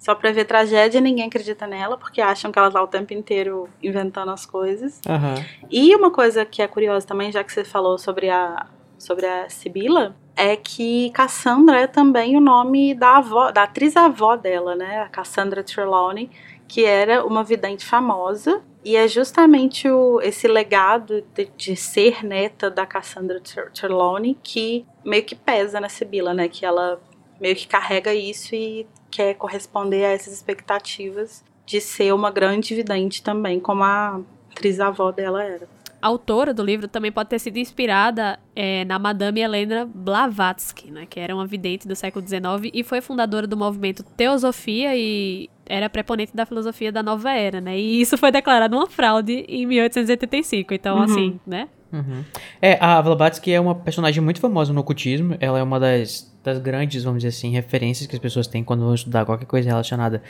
Só pra ver tragédia, ninguém acredita nela, porque acham que ela tá o tempo inteiro inventando as coisas. Aham. E uma coisa que é curiosa também, já que você falou sobre a, sobre a Sibila, é que Cassandra é também o nome da avó, da atriz avó dela, né? A Cassandra Trelawney, que era uma vidente famosa. E é justamente o, esse legado de, de ser neta da Cassandra Trelawney que meio que pesa na Sibila, né? Que ela meio que carrega isso e quer corresponder a essas expectativas de ser uma grande vidente também, como a atriz avó dela era. A autora do livro também pode ter sido inspirada é, na Madame Helena Blavatsky, né, que era uma vidente do século XIX e foi fundadora do movimento Teosofia e era preponente da filosofia da nova era, né? E isso foi declarado uma fraude em 1885. Então, uhum. assim, né? Uhum. É, a Blavatsky é uma personagem muito famosa no ocultismo. Ela é uma das, das grandes, vamos dizer assim, referências que as pessoas têm quando vão estudar qualquer coisa relacionada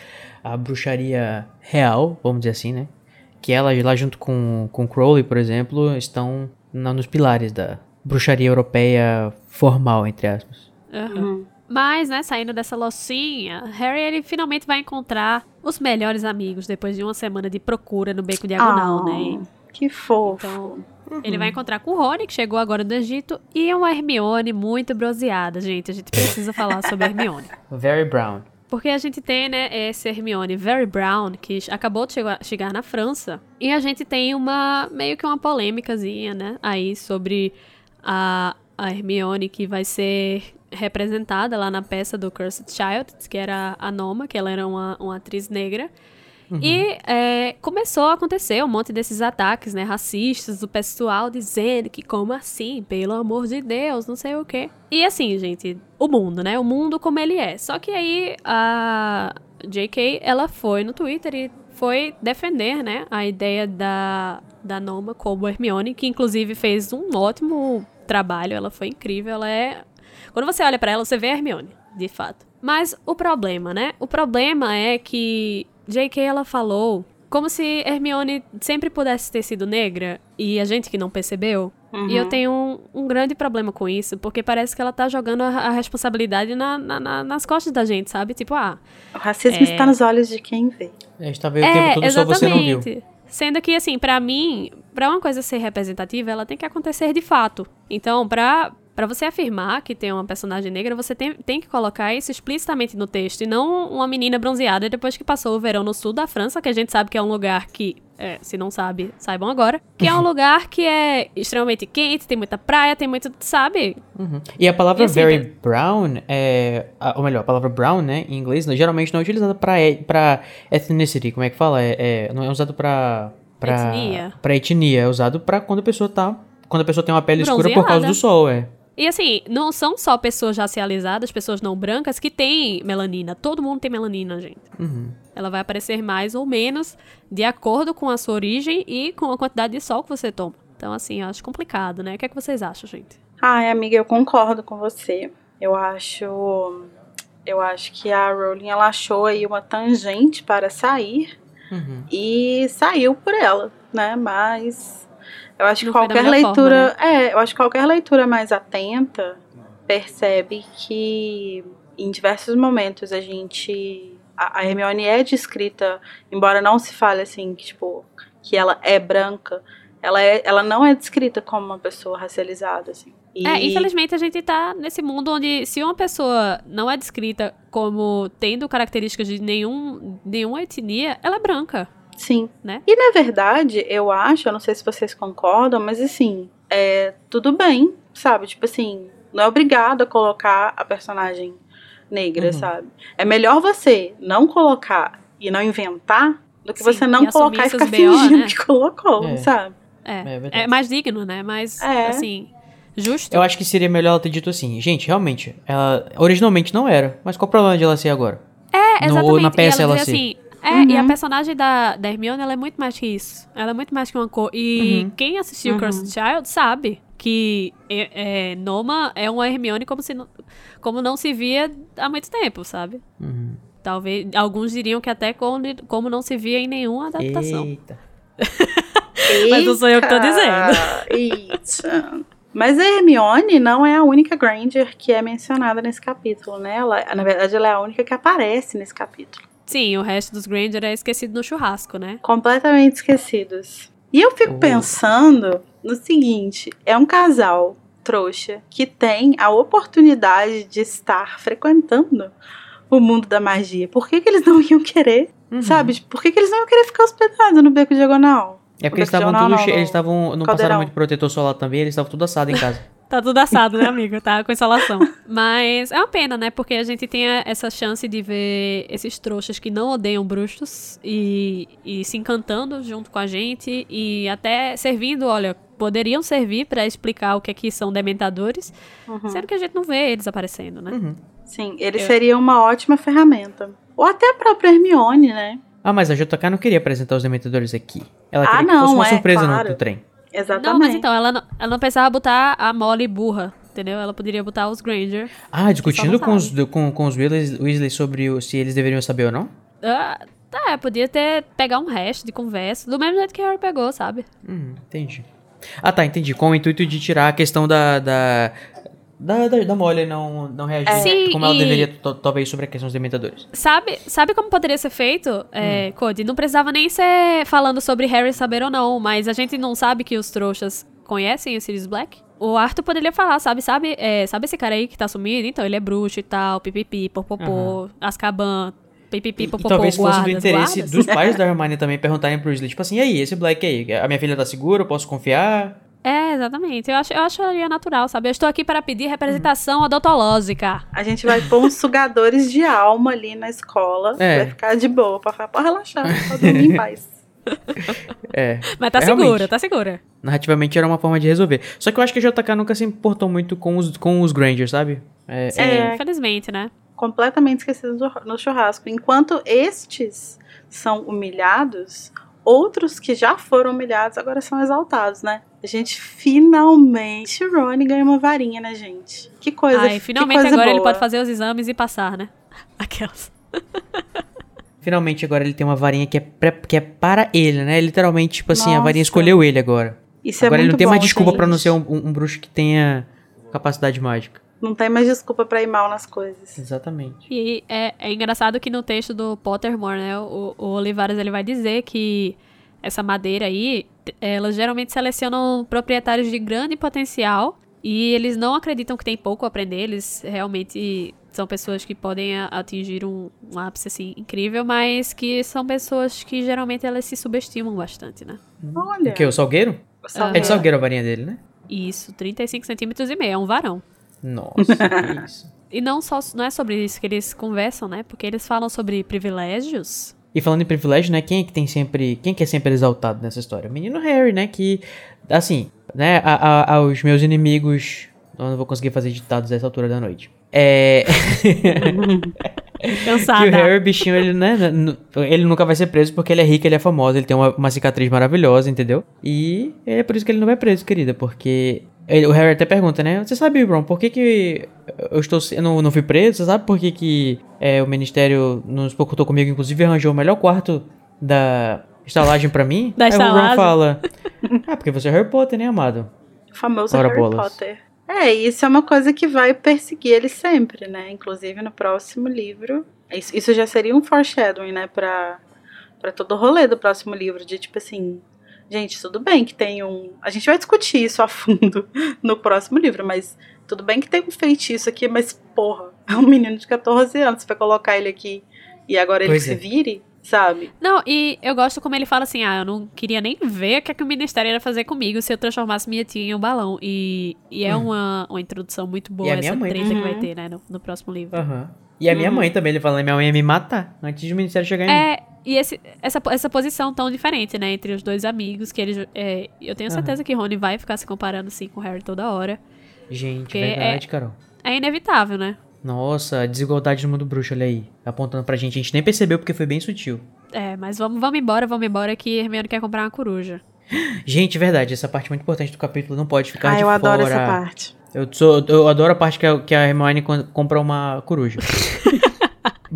à bruxaria real, vamos dizer assim, né? que ela lá junto com, com Crowley, por exemplo, estão na, nos pilares da bruxaria europeia formal, entre aspas. Uhum. Mas, né, saindo dessa locinha, Harry ele finalmente vai encontrar os melhores amigos depois de uma semana de procura no beco diagonal, oh, né? Que fofo. Então, uhum. ele vai encontrar com o Rony, que chegou agora do Egito, e uma Hermione muito bronzeada, gente. A gente precisa falar sobre a Hermione. Very brown. Porque a gente tem, né, esse Hermione Very Brown, que acabou de chegar, na França. E a gente tem uma, meio que uma polêmicazinha, né, aí sobre a, a Hermione que vai ser representada lá na peça do Cursed Child, que era a Noma, que ela era uma, uma atriz negra. Uhum. E é, começou a acontecer um monte desses ataques, né, racistas, do pessoal dizendo que como assim, pelo amor de Deus, não sei o quê. E assim, gente, o mundo, né, o mundo como ele é. Só que aí a J.K., ela foi no Twitter e foi defender, né, a ideia da, da Noma como Hermione, que inclusive fez um ótimo trabalho, ela foi incrível, ela é... Quando você olha para ela, você vê a Hermione, de fato. Mas o problema, né? O problema é que J.K. ela falou como se Hermione sempre pudesse ter sido negra e a gente que não percebeu. Uhum. E eu tenho um, um, grande problema com isso, porque parece que ela tá jogando a, a responsabilidade na, na, na, nas costas da gente, sabe? Tipo, ah. O racismo é... está nos olhos de quem vê. A gente tá vendo o tempo é, todo, exatamente. só você não viu. Sendo que, assim, para mim, para uma coisa ser representativa, ela tem que acontecer de fato. Então, pra, para você afirmar que tem uma personagem negra, você tem, tem que colocar isso explicitamente no texto e não uma menina bronzeada depois que passou o verão no sul da França, que a gente sabe que é um lugar que, é, se não sabe, saibam agora, que é um lugar que é extremamente quente, tem muita praia, tem muito, sabe? Uhum. E a palavra assim, very tem... brown, é, ou melhor, a palavra brown, né, em inglês, geralmente não é utilizada para pra ethnicity, como é que fala? É, é não é usado pra... Pra etnia. Pra etnia, é usado pra quando a pessoa tá quando a pessoa tem uma pele escura por causa do sol, é. E assim, não são só pessoas racializadas, pessoas não brancas que têm melanina. Todo mundo tem melanina, gente. Uhum. Ela vai aparecer mais ou menos de acordo com a sua origem e com a quantidade de sol que você toma. Então, assim, eu acho complicado, né? O que é que vocês acham, gente? Ai, amiga, eu concordo com você. Eu acho. Eu acho que a Rowling ela achou aí uma tangente para sair uhum. e saiu por ela, né? Mas eu acho que qualquer leitura, forma, né? é, eu acho que qualquer leitura mais atenta percebe que em diversos momentos a gente a, Hermione é descrita, embora não se fale assim que tipo que ela é branca, ela é, ela não é descrita como uma pessoa racializada assim. E... É, infelizmente a gente tá nesse mundo onde se uma pessoa não é descrita como tendo características de nenhum, nenhuma etnia, ela é branca. Sim. Né? E na verdade, eu acho, eu não sei se vocês concordam, mas assim, é tudo bem, sabe? Tipo assim, não é obrigado a colocar a personagem negra, uhum. sabe? É melhor você não colocar e não inventar do que Sim, você não colocar e ficar fingindo né? que colocou, é. sabe? É, é, é, mais digno, né? Mas, é. assim, justo. Eu acho que seria melhor ela ter dito assim, gente, realmente, ela originalmente não era, mas qual o problema de ela ser agora? É, exatamente. No, na peça ela, ela ser. É, uhum. e a uhum. personagem da, da Hermione, ela é muito mais que isso. Ela é muito mais que uma cor. E uhum. quem assistiu uhum. Cursed Child sabe que é, é, Noma é uma Hermione como, se, como não se via há muito tempo, sabe? Uhum. Talvez, alguns diriam que até como, como não se via em nenhuma adaptação. Eita. Mas não sou eu que tô dizendo. Eita. Mas a Hermione não é a única Granger que é mencionada nesse capítulo, né? Ela, na verdade, ela é a única que aparece nesse capítulo. Sim, o resto dos Granger é esquecido no churrasco, né? Completamente esquecidos. E eu fico uhum. pensando no seguinte: é um casal trouxa que tem a oportunidade de estar frequentando o mundo da magia, por que, que eles não iam querer? Uhum. Sabe? Por que, que eles não iam querer ficar hospedados no beco diagonal? É porque eles estavam tudo não, eles estavam não passaram caldeirão. muito protetor solar também, eles estavam tudo assado em casa. Tá tudo assado, né, amigo? Tá com insolação. Mas é uma pena, né? Porque a gente tem a- essa chance de ver esses trouxas que não odeiam bruxos e, e se encantando junto com a gente e até servindo, olha, poderiam servir pra explicar o que é que são dementadores, Uhum. sendo que a gente não vê eles aparecendo, né? Uhum. Sim, ele Eu- seria uma ótima ferramenta. Ou até a própria Hermione, né? Ah, mas a JK não queria apresentar os dementadores aqui. Ela Ah, queria que não, fosse uma é, surpresa claro. no, no trem. Exatamente. Não, mas então, ela não, ela não precisava botar a Molly burra, entendeu? Ela poderia botar os Granger. Ah, discutindo com os, com, com os Weasley, Weasley sobre o- se eles deveriam saber ou não? Ah, tá, podia ter pegar um resto de conversa, do mesmo jeito que Harry pegou, sabe? Hum, entendi. Ah, tá, entendi. Com o intuito de tirar a questão da. da... Da, da, da Molly não, não reagir Sim, como ela e- deveria, talvez, sobre a questão dos dementadores. Sabe, sabe como poderia ser feito, é, Cody? Não precisava nem ser falando sobre Harry saber ou não, mas a gente não sabe que os trouxas conhecem o Sirius Black? O Arthur poderia falar, sabe, sabe, é, sabe esse cara aí que tá sumido? Então, ele é bruxo e tal, pipipi, popopô, Azkaban, pipipi, E popopô, talvez fosse do guardas, interesse guardas. dos pais da Hermione também perguntarem pro Weasley, tipo assim, e aí, esse Black aí, a minha filha tá segura, eu posso confiar? É, exatamente. Eu, acho, eu acharia natural, sabe? Eu estou aqui para pedir representação odontológica. A gente vai pôr uns sugadores de alma ali na escola. É. Vai ficar de boa, pra, pra relaxar, pra dormir em paz. É, Mas tá É, segura, realmente. tá segura. narrativamente era uma forma de resolver. Só que eu acho que a JK nunca se importou muito com os, com os Granger, sabe? É, Sim, É. infelizmente, né? Completamente esquecidos do- no churrasco. Enquanto estes são humilhados, outros que já foram humilhados agora são exaltados, né? A gente finalmente, Rony ganha uma varinha, né, gente? Que coisa Ai, que finalmente coisa agora ele boa. pode fazer os exames e passar, né? Aquelas. Finalmente agora ele tem uma varinha que é, pra- que é para ele, né? Literalmente, tipo assim, a Nossa. varinha escolheu ele agora. Isso agora é ele não tem mais bom, desculpa gente. pra não ser um, um- um bruxo que tenha capacidade mágica. Não tem mais desculpa pra ir mal nas coisas. Exatamente. E é, é engraçado que no texto do Pottermore, né, o, o Olivares ele vai dizer que essa madeira aí, elas geralmente selecionam proprietários de grande potencial e eles não acreditam que tem pouco a aprender, eles realmente são pessoas que podem atingir um, um ápice assim incrível, mas que são pessoas que geralmente elas se subestimam bastante, né? Olha. O que? O Salgueiro? o É Salgueiro. de Salgueiro a varinha dele, né? Isso, 35 centímetros e meio, é um varão. Nossa, que isso. E não só não é sobre isso que eles conversam, né? Porque eles falam sobre privilégios. E falando em privilégio, né? Quem é que tem sempre. Quem que é sempre exaltado nessa história? O menino Harry, né? Que. Assim, né? A, a- aos meus inimigos. Eu não vou conseguir fazer ditados a essa altura da noite. É. Cansada. que o Harry, bichinho, ele, né? Ele nunca vai ser preso porque ele é rico, ele é famoso, ele tem uma, uma cicatriz maravilhosa, entendeu? E é por isso que ele não vai preso, querida. Porque. Ele- o Harry até pergunta, né? Você sabe, Ron, por que que eu estou eu não, não fui preso? Você sabe por que que é, o Ministério não se preocupou comigo, inclusive arranjou o melhor quarto da estalagem pra mim? Da Aí o Ron estalagem. fala... Ah, porque você é Harry Potter, né, amado? O famoso Ora Harry bolas. Potter. É, e isso é uma coisa que vai perseguir ele sempre, né? Inclusive no próximo livro. Isso, isso já seria um foreshadowing, né? Pra, pra todo o rolê do próximo livro. De tipo assim. Gente, tudo bem que tem um. A gente vai discutir isso a fundo no próximo livro, mas tudo bem que tem um feitiço aqui, mas porra, é um menino de 14 anos. Você vai colocar ele aqui e agora ele Pois que é. se vire, sabe? Não, e eu gosto como ele fala assim: ah, eu não queria nem ver o que, é que o ministério ia fazer comigo se eu transformasse minha tia em um balão. E, e é Hum. uma, uma introdução muito boa essa mãe treta que também. vai ter, né, no, no próximo livro. Aham. E a minha Uhum. mãe também, ele fala, minha mãe ia me matar antes do Ministério chegar em mim. É, e esse, essa, essa posição tão diferente, né, entre os dois amigos, que eles. é, eu tenho certeza que Rony vai ficar se comparando assim com o Harry toda hora. Gente, verdade, Carol. É inevitável, né? Nossa, a desigualdade no mundo bruxo, olha aí. Apontando pra gente. A gente nem percebeu porque foi bem sutil. É, mas vamos, vamos embora, vamos embora que Hermione quer comprar uma coruja. Gente, verdade, essa parte muito importante do capítulo não pode ficar Ah, de eu fora. adoro essa parte. Eu, sou, eu adoro a parte que a, que a Hermione compra uma coruja.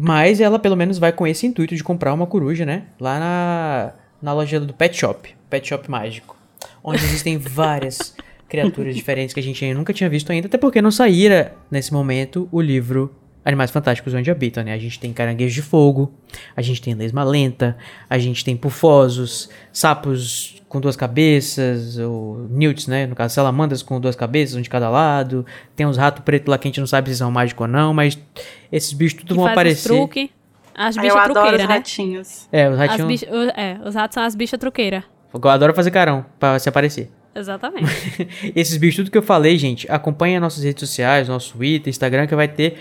Mas ela pelo menos vai com esse intuito de comprar uma coruja, né? Lá na, na loja do Pet Shop. Pet Shop mágico. Onde existem várias criaturas diferentes que a gente nunca tinha visto ainda. Até porque não saíra, nesse momento, o livro Animais Fantásticos onde habitam, né? A gente tem caranguejo de fogo, a gente tem lesma lenta, a gente tem pufosos, sapos com duas cabeças, ou newts, né? No caso, salamandras com duas cabeças, um de cada lado. Tem uns ratos pretos lá que a gente não sabe se são mágicos ou não, mas esses bichos tudo Que vão faz os aparecer. truque. As Aí bichas eu adoro os truqueiras, né? ratinhos. É, os ratinhos. bicha- é, os ratos são as bichas truqueiras. Eu adoro fazer carão pra se aparecer. Exatamente. Esses bichos, tudo que eu falei, gente, acompanha nossas redes sociais, nosso Twitter, Instagram, que vai ter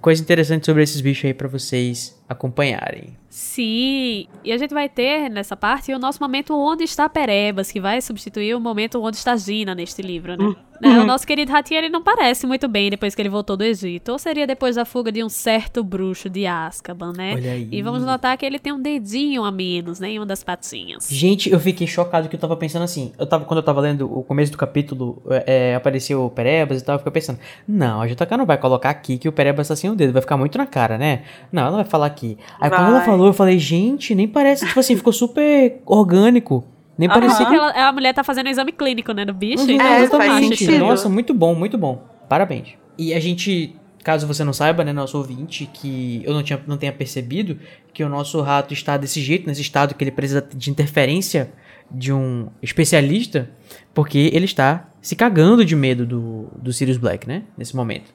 coisa interessante sobre esses bichos aí pra vocês acompanharem. Sim, e a gente vai ter nessa parte o nosso momento Onde está Perebas, que vai substituir o momento Onde está Gina neste livro, né? Né, O nosso querido ratinho, ele não parece muito bem depois que ele voltou do Egito. Ou seria depois da fuga de um certo bruxo de Azkaban, né? Olha aí. E vamos notar que ele tem um dedinho a menos, né? Em uma das patinhas. Gente, eu fiquei chocado que eu tava pensando assim. Eu tava, quando eu tava lendo o começo do capítulo, é, é, apareceu o Perebas e tal, eu fiquei pensando, não, a JK não vai colocar aqui que o Perebas tá sem o dedo, vai ficar muito na cara, né? Não, ela vai falar aqui. Aí quando ela Vai. falou, eu falei, gente, nem parece, tipo assim, ficou super orgânico. Nem Aham. parecia Parece que ela- a mulher tá fazendo um exame clínico, né? No bicho. Uhum, então É, acho exatamente. sentido. Nossa, muito bom, muito bom. Parabéns. E a gente, caso você não saiba, né, nosso ouvinte, que eu não, tinha, não tenha percebido, que o nosso rato está desse jeito, nesse estado que ele precisa de interferência de um especialista, porque ele está se cagando de medo do, do Sirius Black, né? Nesse momento.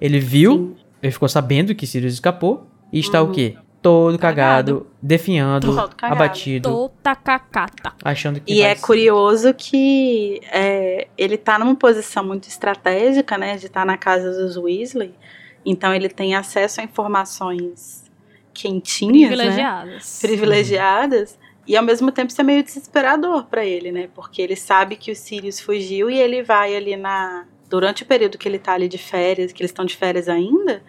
Ele viu, ele ficou sabendo que Sirius escapou, e está o quê? Todo cagado, definhando, Todo cagado. abatido, Tô tacacata. achando que E é curioso que é, ele tá numa posição muito estratégica, né? De estar na casa dos Weasley. Então ele tem acesso a informações quentinhas, né? Privilegiadas. privilegiadas e ao mesmo tempo isso é meio desesperador pra ele, né? Porque ele sabe que o Sirius fugiu e ele vai ali na durante o período que ele tá ali de férias, que eles estão de férias ainda,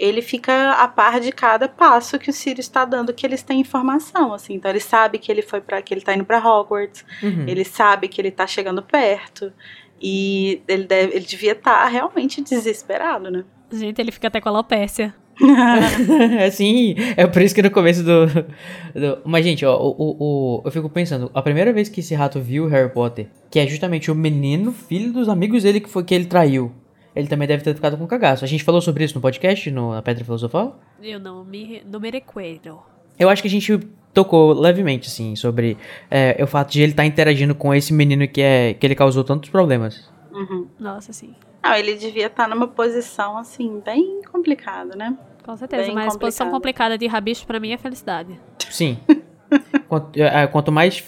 ele fica a par de cada passo que o Sirius está dando que eles têm informação, assim. Então ele sabe que ele foi para que ele tá indo para Hogwarts, Uhum. ele sabe que ele tá chegando perto e ele deve, ele devia estar realmente desesperado, né? Gente, ele fica até com alopécia. Sim, é por isso que no começo do. do- Mas, gente, ó, o, o, o- eu fico pensando, a primeira vez que esse rato viu Harry Potter, que é justamente o menino, filho dos amigos dele que foi que ele traiu, ele também deve ter ficado com cagaço. A gente falou sobre isso no podcast, no, na Pedra Filosofal? Eu não me, não me recuerdo. Eu acho que a gente tocou levemente, assim, sobre é, o fato de ele estar interagindo com esse menino que, é, que ele causou tantos problemas. Uhum. Nossa, sim. Não, ele devia estar numa posição assim bem complicada, né? Com certeza. Bem mas posição complicado. complicada de rabicho pra mim é felicidade. Sim. quanto, é, quanto mais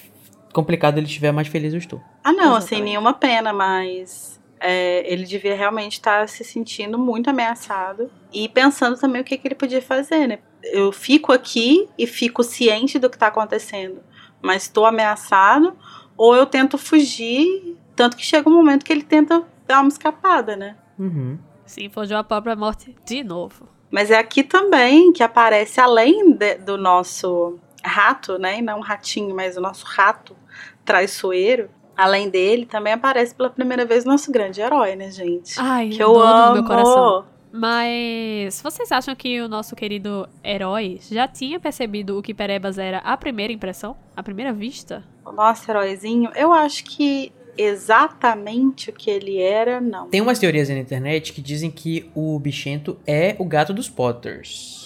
complicado ele estiver, mais feliz eu estou. Ah, não, assim, Exatamente. nenhuma pena, mas é, ele devia realmente estar se sentindo muito ameaçado e pensando também o que, que ele podia fazer, né? Eu fico aqui e fico ciente do que tá acontecendo, mas estou ameaçado, ou eu tento fugir, tanto que chega um momento que ele tenta dar uma escapada, né? Uhum. Sim, forjou a própria morte de novo. Mas é aqui também que aparece, além de- do nosso rato, né? E não um ratinho, mas o nosso rato traiçoeiro. Além dele, também aparece pela primeira vez o nosso grande herói, né, gente? Ai, que eu amo. do meu coração. Mas vocês acham que o nosso querido herói já tinha percebido o que Perebas era a primeira impressão? A primeira vista? O nosso heróizinho, eu acho que exatamente o que ele era, não. Tem umas teorias aí na internet que dizem que o bichento é o gato dos Potters.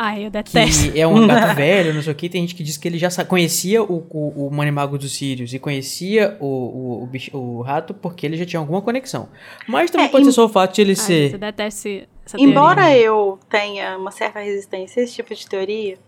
Ai, eu detesto. Que é um gato velho, não sei o que. Tem gente que diz que ele já conhecia o, o, o Manimago dos Sirius e conhecia o, o, o, bicho- o rato porque ele já tinha alguma conexão. Mas também É, pode em- ser só o fato de ele Ai, ser. eu detesto essa Embora teoria. eu tenha uma certa resistência a esse tipo de teoria,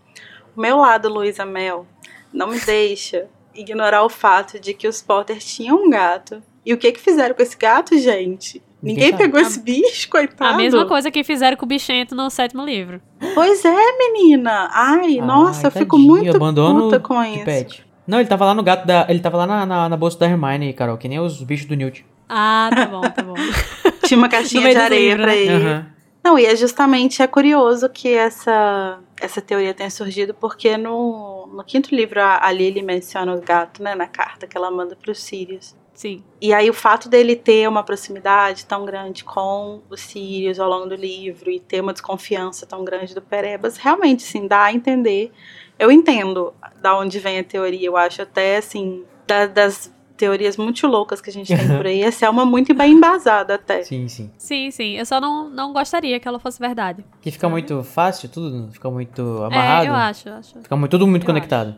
o meu lado Luísa Mel não me deixa ignorar o fato de que os Potter tinham um gato. E o que que fizeram com esse gato, gente? Ninguém pegou esse bicho, coitado. A mesma coisa que fizeram com o bichento no sétimo livro. Pois é, menina. Ai, nossa, Ai, eu fico muito abandono puta com isso. pet. Não, ele tava lá no gato da. Ele tava lá na, na, na bolsa da Hermione, Carol, que nem os bichos do Newt. Ah, tá bom, tá bom. Tinha uma caixinha de areia livro, pra né? ele. Aham. Não, e é justamente é curioso que essa essa teoria tenha surgido porque no, no quinto livro a, a Lily menciona o gato, né, na carta que ela manda pro Sirius. Sim. E aí o fato dele ter uma proximidade tão grande com o Sirius ao longo do livro e ter uma desconfiança tão grande do Perebas, realmente, sim, dá a entender. Eu entendo da onde vem a teoria, eu acho até, assim, da- das teorias muito loucas que a gente tem por aí. Essa é uma muito bem embasada até. Sim, sim. Sim, sim. Eu só não, não gostaria que ela fosse verdade. Que fica muito fácil, tudo fica muito amarrado. É, eu acho, eu acho. Fica muito, tudo muito Eu conectado.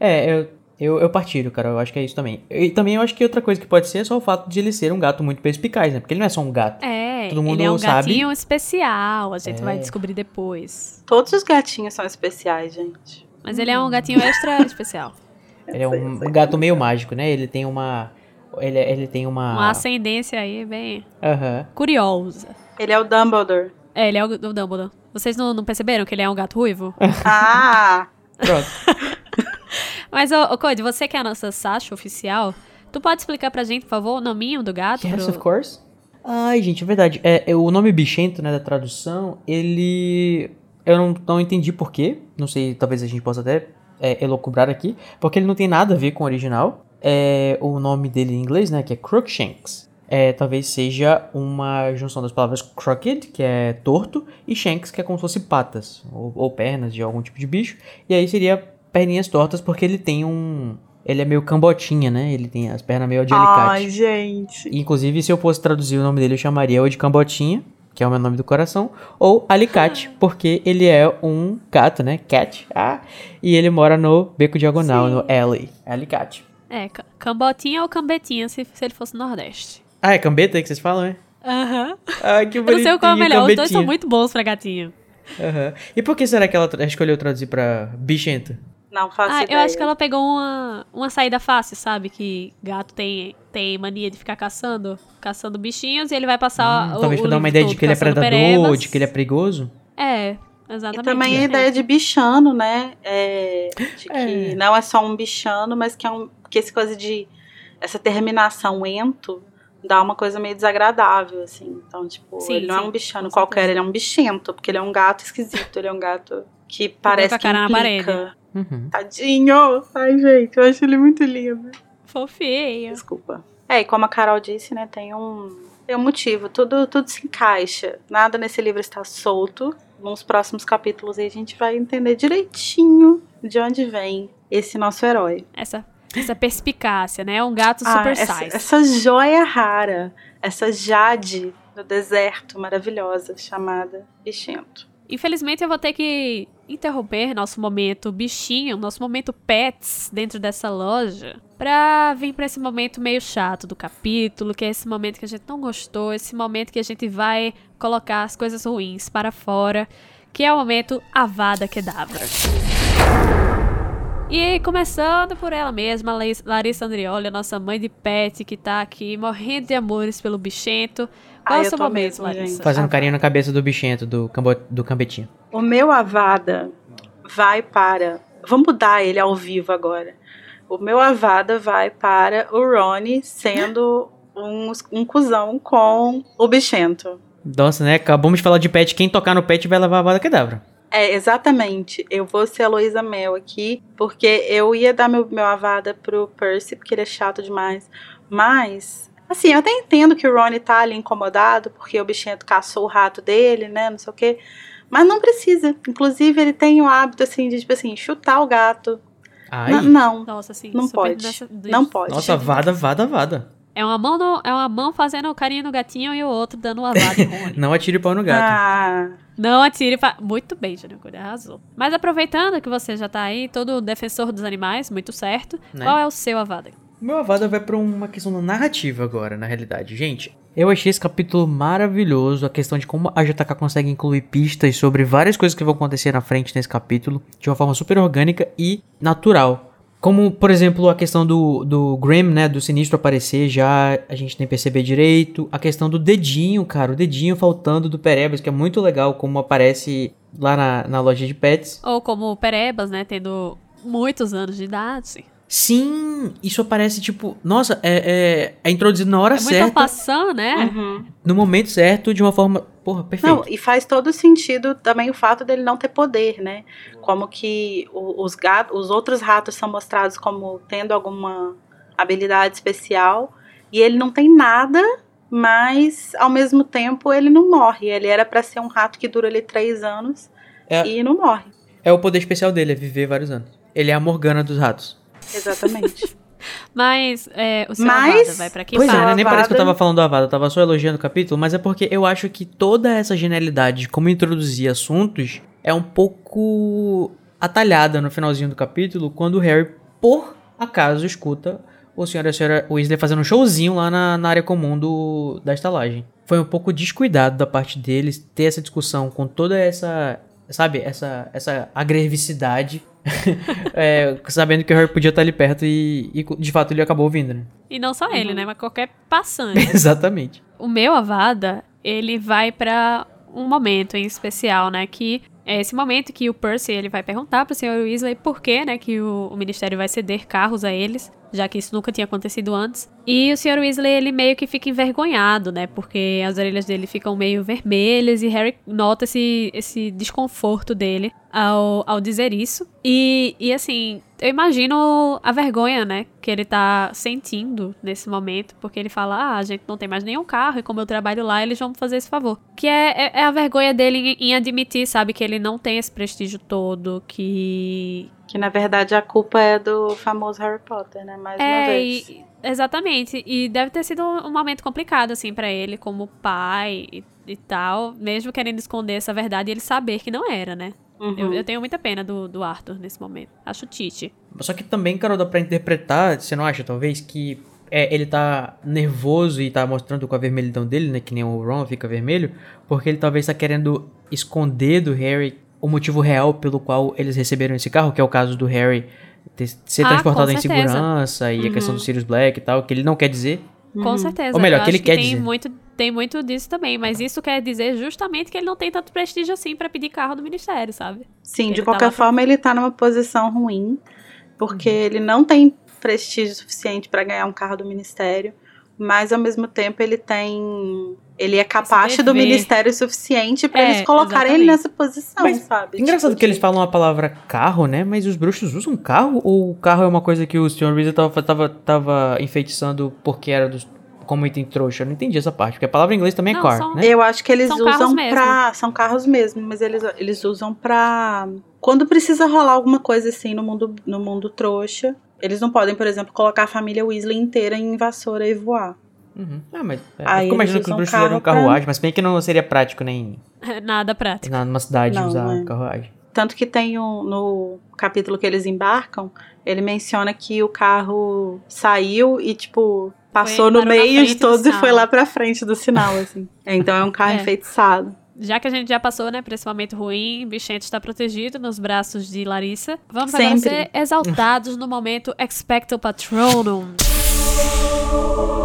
É, eu, eu, eu partilho, cara. Eu acho que é isso também. E também eu acho que outra coisa que pode ser é só o fato de ele ser um gato muito perspicaz, né? Porque ele não é só um gato. É, Todo mundo ele é um sabe. gatinho especial, a gente É. vai descobrir depois. Todos os gatinhos são especiais, gente. Mas ele é um gatinho extra especial. Ele é um, gato meio mágico, né? Ele tem uma. Ele, ele tem uma. Uma ascendência aí bem Aham. curiosa. Ele é o Dumbledore. É, ele é o, o Dumbledore. Vocês não, não perceberam que ele é um gato ruivo? Ah! Pronto. Mas, ô, ô Cody, você que é a nossa Sasha oficial, tu pode explicar pra gente, por favor, o nominho do gato? Yes, pro- of course. Ai, gente, é verdade. É, é, o nome bichento, né, da tradução, ele. Eu não, não entendi porquê. Não sei, talvez a gente possa até é, elocubrar aqui. Porque ele não tem nada a ver com o original. É, o nome dele em inglês, né, que é Crookshanks. É, talvez seja uma junção das palavras crooked, que é torto, e shanks, que é como se fosse patas, ou, ou pernas de algum tipo de bicho. E aí seria perninhas tortas, porque ele tem um. Ele é meio cambotinha, né? Ele tem as pernas meio de alicate. Ai, gente. Inclusive, se eu fosse traduzir o nome dele, eu chamaria ou de Cambotinha, que é o meu nome do coração, ou Alicate, porque ele é um gato, né? Cat. Ah, e ele mora no Beco Diagonal, Sim. no Alley. Alicate. É, ca- cambotinha ou cambetinha, se, se ele fosse no Nordeste. Ah, é cambeta aí que vocês falam, é? Aham. Ai, que Eu bonitinho, não sei qual é o melhor, os dois cambetinha. são muito bons pra gatinho. Aham. E por que será que ela tra- escolheu traduzir pra bichento? Não faço Ah, ideia. eu acho que ela pegou uma, uma saída fácil, sabe? Que gato tem, tem mania de ficar caçando, caçando bichinhos e ele vai passar Hum, o, talvez o pra dar uma ideia de que ele é predador, perebas. de que ele é perigoso. É, E exatamente. também a ideia de bichano, né? É, de que É. não é só um bichano, mas que é um. Que esse coisa de. Essa terminação ento dá uma coisa meio desagradável, assim. Então, tipo, Sim, ele não é um bichano qualquer, certeza. ele é um bichento, porque ele é um gato esquisito, ele é um gato que parece que cara na implica. Uhum. Tadinho! Ai, gente, eu acho ele muito lindo. Fofinho. Desculpa. É, e como a Carol disse, né, tem um, tem um motivo, tudo, tudo se encaixa. Nada nesse livro está solto. Nos próximos capítulos aí a gente vai entender direitinho de onde vem esse nosso herói. Essa, essa perspicácia, né? Um gato Ah, super essa, size. essa joia rara, essa jade do deserto maravilhosa chamada Bichento. Infelizmente eu vou ter que interromper nosso momento bichinho, nosso momento pets dentro dessa loja, pra vir pra esse momento meio chato do capítulo, que é esse momento que a gente não gostou, esse momento que a gente vai colocar as coisas ruins para fora, que é o momento Avada Kedavra. E começando por ela mesma, Larissa Andrioli, nossa mãe de pet, que tá aqui morrendo de amores pelo bichento. Qual Ai, é o eu seu momento, mesmo, Larissa? Fazendo carinho na cabeça do bichento, do, cambo, do cambetinho. O meu Avada vai para. Vou mudar ele ao vivo agora. O meu Avada vai para o Rony sendo um, um cuzão com o bichento. Nossa, né? Acabamos de falar de pet. Quem tocar no pet vai levar a vada kedavra. É, exatamente. Eu vou ser a Luísa Mel aqui, porque eu ia dar meu, meu Avada pro Percy, porque ele é chato demais. Mas, assim, eu até entendo que o Rony tá ali incomodado, porque o bichento caçou o rato dele, né? Não sei o quê. Mas não precisa. Inclusive, ele tem o hábito, assim, de, tipo assim, chutar o gato. Ai. N- não, Nossa, assim, não pode. nessa- não pode. Nossa, vada, vada, vada. É uma mão, no- é uma mão fazendo carinho no gatinho e o outro dando uma vada Rony. Não atire pau no gato. Ah, Não atire pra... Muito bem, Júnior Cunha, arrasou. Mas aproveitando que você já tá aí, todo defensor dos animais, muito certo, Né? qual é o seu Avada? Meu Avada vai pra uma questão narrativa agora, na realidade. Gente, eu achei esse capítulo maravilhoso. A questão de como a JK consegue incluir pistas sobre várias coisas que vão acontecer na frente nesse capítulo. De uma forma super orgânica e natural. Como, por exemplo, a questão do, do Grim, né? Do sinistro aparecer já, a gente nem perceber direito. A questão do dedinho, cara. O dedinho faltando do Perebas, que é muito legal como aparece lá na, na loja de pets. Ou como o Perebas, né, tendo muitos anos de idade. Sim, isso aparece tipo, nossa, é, é, é introduzido na hora É certa, passando, né? uhum. no momento certo, de uma forma, porra, perfeito. Não, e faz todo sentido também o fato dele não ter poder, né? Como que os gatos, os outros ratos são mostrados como tendo alguma habilidade especial e ele não tem nada, mas ao mesmo tempo ele não morre. Ele era pra ser um rato que dura ali três anos É. e não morre. É o poder especial dele, é viver vários anos. Ele é a Morgana dos ratos. Exatamente. Mas é, o seu Mas- Avada vai pra que Pois é, parte? né? Nem parece que eu tava falando do Avada, eu tava só elogiando o capítulo, mas é porque eu acho que toda essa genialidade de como introduzir assuntos é um pouco atalhada no finalzinho do capítulo, quando o Harry, por acaso, escuta o senhor e a senhora Weasley fazendo um showzinho lá na, na área comum do, da estalagem. Foi um pouco descuidado da parte deles ter essa discussão com toda essa, sabe, essa, essa agressividade, é, sabendo que o Harry podia estar ali perto e, e, de fato ele acabou ouvindo, né? E não só Uhum. ele, né? Mas qualquer passante. Exatamente. o meu Avada, ele vai pra um momento em especial, né? Que é esse momento que o Percy ele vai perguntar pro Sr. Weasley por que, né, que o, o Ministério vai ceder carros a eles, já que isso nunca tinha acontecido antes. E o Sr. Weasley, ele meio que fica envergonhado, né, porque as orelhas dele ficam meio vermelhas e Harry nota esse, esse desconforto dele ao, ao dizer isso. E, e assim, eu imagino a vergonha, né, que ele tá sentindo nesse momento, porque ele fala, ah, a gente não tem mais nenhum carro e como eu trabalho lá, eles vão me fazer esse favor. Que é, é, é a vergonha dele em, admitir, sabe, que ele não tem esse prestígio todo, que... Que na verdade a culpa é do famoso Harry Potter, né? Mais uma É, vez. e, exatamente. E deve ter sido um, momento complicado, assim, pra ele, como pai e, e tal, mesmo querendo esconder essa verdade e ele saber que não era, né? Uhum. Eu, eu tenho muita pena do, do Arthur nesse momento. Acho Tite. Só que também, Carol, dá pra interpretar, você não acha, talvez, que é, ele tá nervoso e tá mostrando com a vermelhidão dele, né? Que nem o Ron fica vermelho, porque ele talvez tá querendo esconder do Harry o motivo real pelo qual eles receberam esse carro, que é o caso do Harry ter- ser Ah, transportado em segurança e a questão do Sirius Black e tal, que ele não quer dizer. Com certeza. Ou melhor, eu que ele acho quer tem dizer. Muito, tem muito disso também, mas isso quer dizer justamente que ele não tem tanto prestígio assim pra pedir carro do ministério, sabe? Sim, Ele de qualquer pra- forma, ele tá numa posição ruim, porque Uhum. ele não tem prestígio suficiente pra ganhar um carro do ministério, mas ao mesmo tempo ele tem. Ele é capaz do ministério suficiente pra É, eles colocarem ele nessa posição, Mas sabe? Engraçado Tipo, que eles falam a palavra carro, né? Mas os bruxos usam carro? Ou o carro é uma coisa que o Sr. Weasley tava, tava, tava enfeitiçando porque era dos, como item trouxa? Eu não entendi essa parte, porque a palavra em inglês também é Não, car, são- né? Eu acho que eles São usam pra. São carros mesmo, mas eles, eles usam pra. Quando precisa rolar alguma coisa assim no mundo, no mundo trouxa, eles não podem, por exemplo, colocar a família Weasley inteira em vassoura e voar. Uhum. Ah, mas é, Aí eu imagino que os bruxos carro usam pra- carruagem, mas bem que não seria prático nem Nada prático. numa cidade Não, usar não é. carruagem. Tanto que tem um, no capítulo que eles embarcam, ele menciona que o carro saiu e, tipo, passou no meio de do todos e foi lá pra frente do sinal, assim. Então é um carro É. enfeitiçado. Já que a gente já passou, né, por esse momento ruim, Bichente está protegido nos braços de Larissa. Vamos agora Sempre. ser exaltados no momento Expecto Patronum.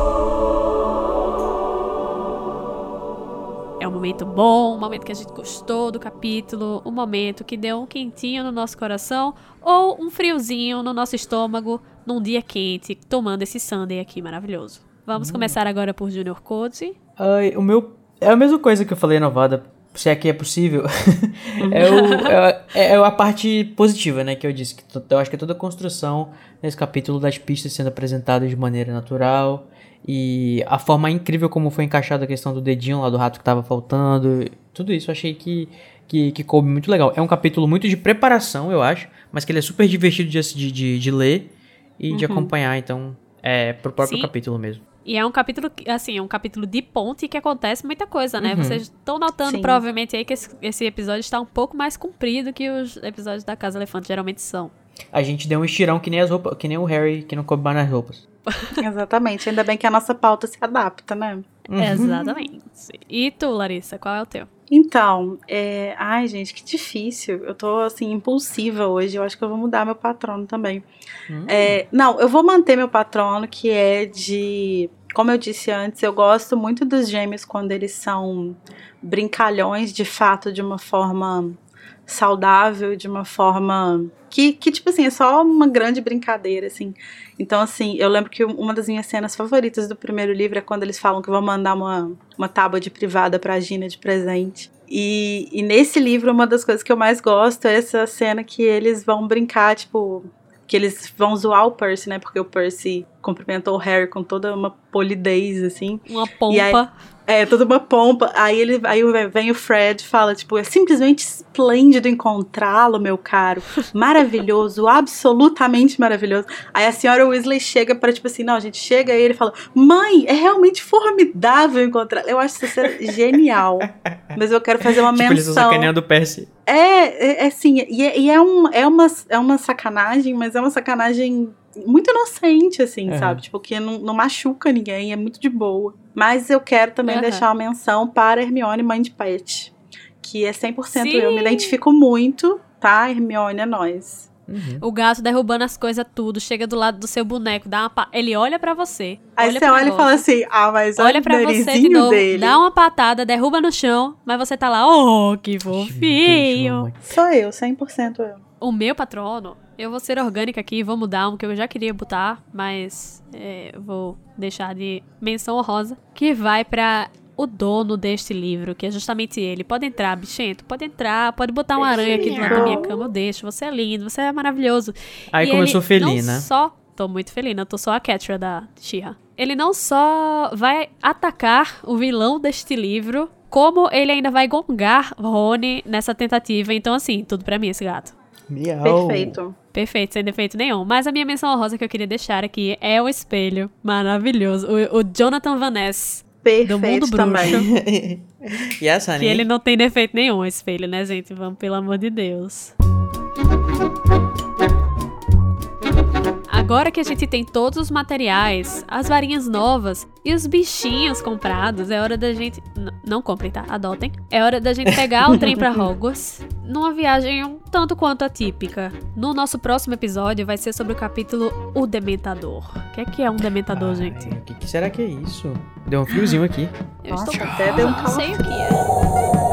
É um momento bom, um momento que a gente gostou do capítulo, um momento que deu um quentinho no nosso coração ou um friozinho no nosso estômago num dia quente, tomando esse sundae aqui maravilhoso. Vamos começar agora por Junior Code. Ai, o meu. É a mesma coisa que eu falei na Vada, se é que é possível. é, o, é, é a parte positiva, né? Que eu disse. Que eu acho que é toda a construção nesse capítulo das pistas sendo apresentadas de maneira natural. E a forma incrível como foi encaixada a questão do dedinho lá do rato que tava faltando. Tudo isso eu achei que, que, que coube muito legal. É um capítulo muito de preparação, eu acho. Mas que ele é super divertido de, de, de, de ler e de acompanhar. Então, é pro próprio Sim. capítulo mesmo. E é um capítulo, assim, é um capítulo de ponte que acontece muita coisa, né? Uhum. Vocês estão notando Sim. provavelmente aí que esse, esse episódio está um pouco mais comprido que os episódios da Casa Elefante geralmente são. A gente deu um estirão que nem as roupas, que nem o Harry que não coube mais nas roupas. Exatamente. Ainda bem que a nossa pauta se adapta, né? Uhum. Exatamente. E tu, Larissa, qual é o teu? Então, é... ai, gente, que difícil. Eu tô, assim, impulsiva hoje. Eu acho que eu vou mudar meu patrono também. Hum. É, não, eu vou manter meu patrono, que é de. Como eu disse antes, eu gosto muito dos gêmeos quando eles são brincalhões, de fato, de uma forma saudável, de uma forma que, que, tipo assim, é só uma grande brincadeira, assim. Então, assim, eu lembro que uma das minhas cenas favoritas do primeiro livro é quando eles falam que vão mandar uma, uma tábua de privada pra Gina de presente. E, e nesse livro, uma das coisas que eu mais gosto é essa cena que eles vão brincar, tipo, que eles vão zoar o Percy, né? Porque o Percy cumprimentou o Harry com toda uma polidez, assim. Uma pompa. É, toda uma pompa. Aí ele aí vem o Fred e fala, tipo, é simplesmente esplêndido encontrá-lo, meu caro. Maravilhoso, absolutamente maravilhoso. Aí a senhora Weasley chega para tipo assim, não, gente chega e ele fala: "Mãe, é realmente formidável encontrar". Eu acho isso genial. Mas eu quero fazer uma tipo, menção. Eles sacaneando o Percy. É, é, é assim, e, é, e é, um, é, uma, é uma sacanagem, mas é uma sacanagem muito inocente, assim, Uhum. sabe? Tipo, que não, não machuca ninguém, é muito de boa. Mas eu quero também Uhum. deixar uma menção para Hermione Mãe de Pet, que é 100% Sim. eu. Me identifico muito, tá? Hermione é nós. Uhum. O gato derrubando as coisas tudo, chega do lado do seu boneco, dá uma pa... ele olha pra você. Aí olha você olha e fala assim, ah, mas olha, Olha pra o você de novo, dele. dá uma patada, derruba no chão, mas você tá lá, oh, que fofinho. Sou eu, 100% eu. O meu patrono, eu vou ser orgânica aqui, vou mudar um que eu já queria botar, mas é, vou deixar de menção honrosa, que vai pra o dono deste livro, que é justamente ele. Pode entrar, bichento, pode entrar, pode botar uma aranha aqui do lado da minha cama, eu deixo. Você é lindo, você é maravilhoso. Aí E começou ele felina. Não só. Tô muito felina, eu tô só a Catra da Shira. Ele não só vai atacar o vilão deste livro, como ele ainda vai gongar Rony nessa tentativa. Então, assim, tudo pra mim esse gato. Miau. Perfeito. Perfeito, sem defeito nenhum. Mas a minha menção honrosa que eu queria deixar aqui é o espelho maravilhoso. O, o Jonathan Van Ness, do mundo Perfeito bruxo. também. E essa, Que ele não tem defeito nenhum, esse espelho, né, gente? Vamos, pelo amor de Deus. Agora que a gente tem todos os materiais, as varinhas novas e os bichinhos comprados, é hora da gente. N- não comprem, tá? Adotem. É hora da gente pegar o trem pra Hogwarts numa viagem um tanto quanto atípica. No nosso próximo episódio vai ser sobre o capítulo O Dementador. O que é que é um dementador, gente? O que, que será que é isso? Deu um friozinho aqui. Eu estou Nossa, até deu um Não sei o que é.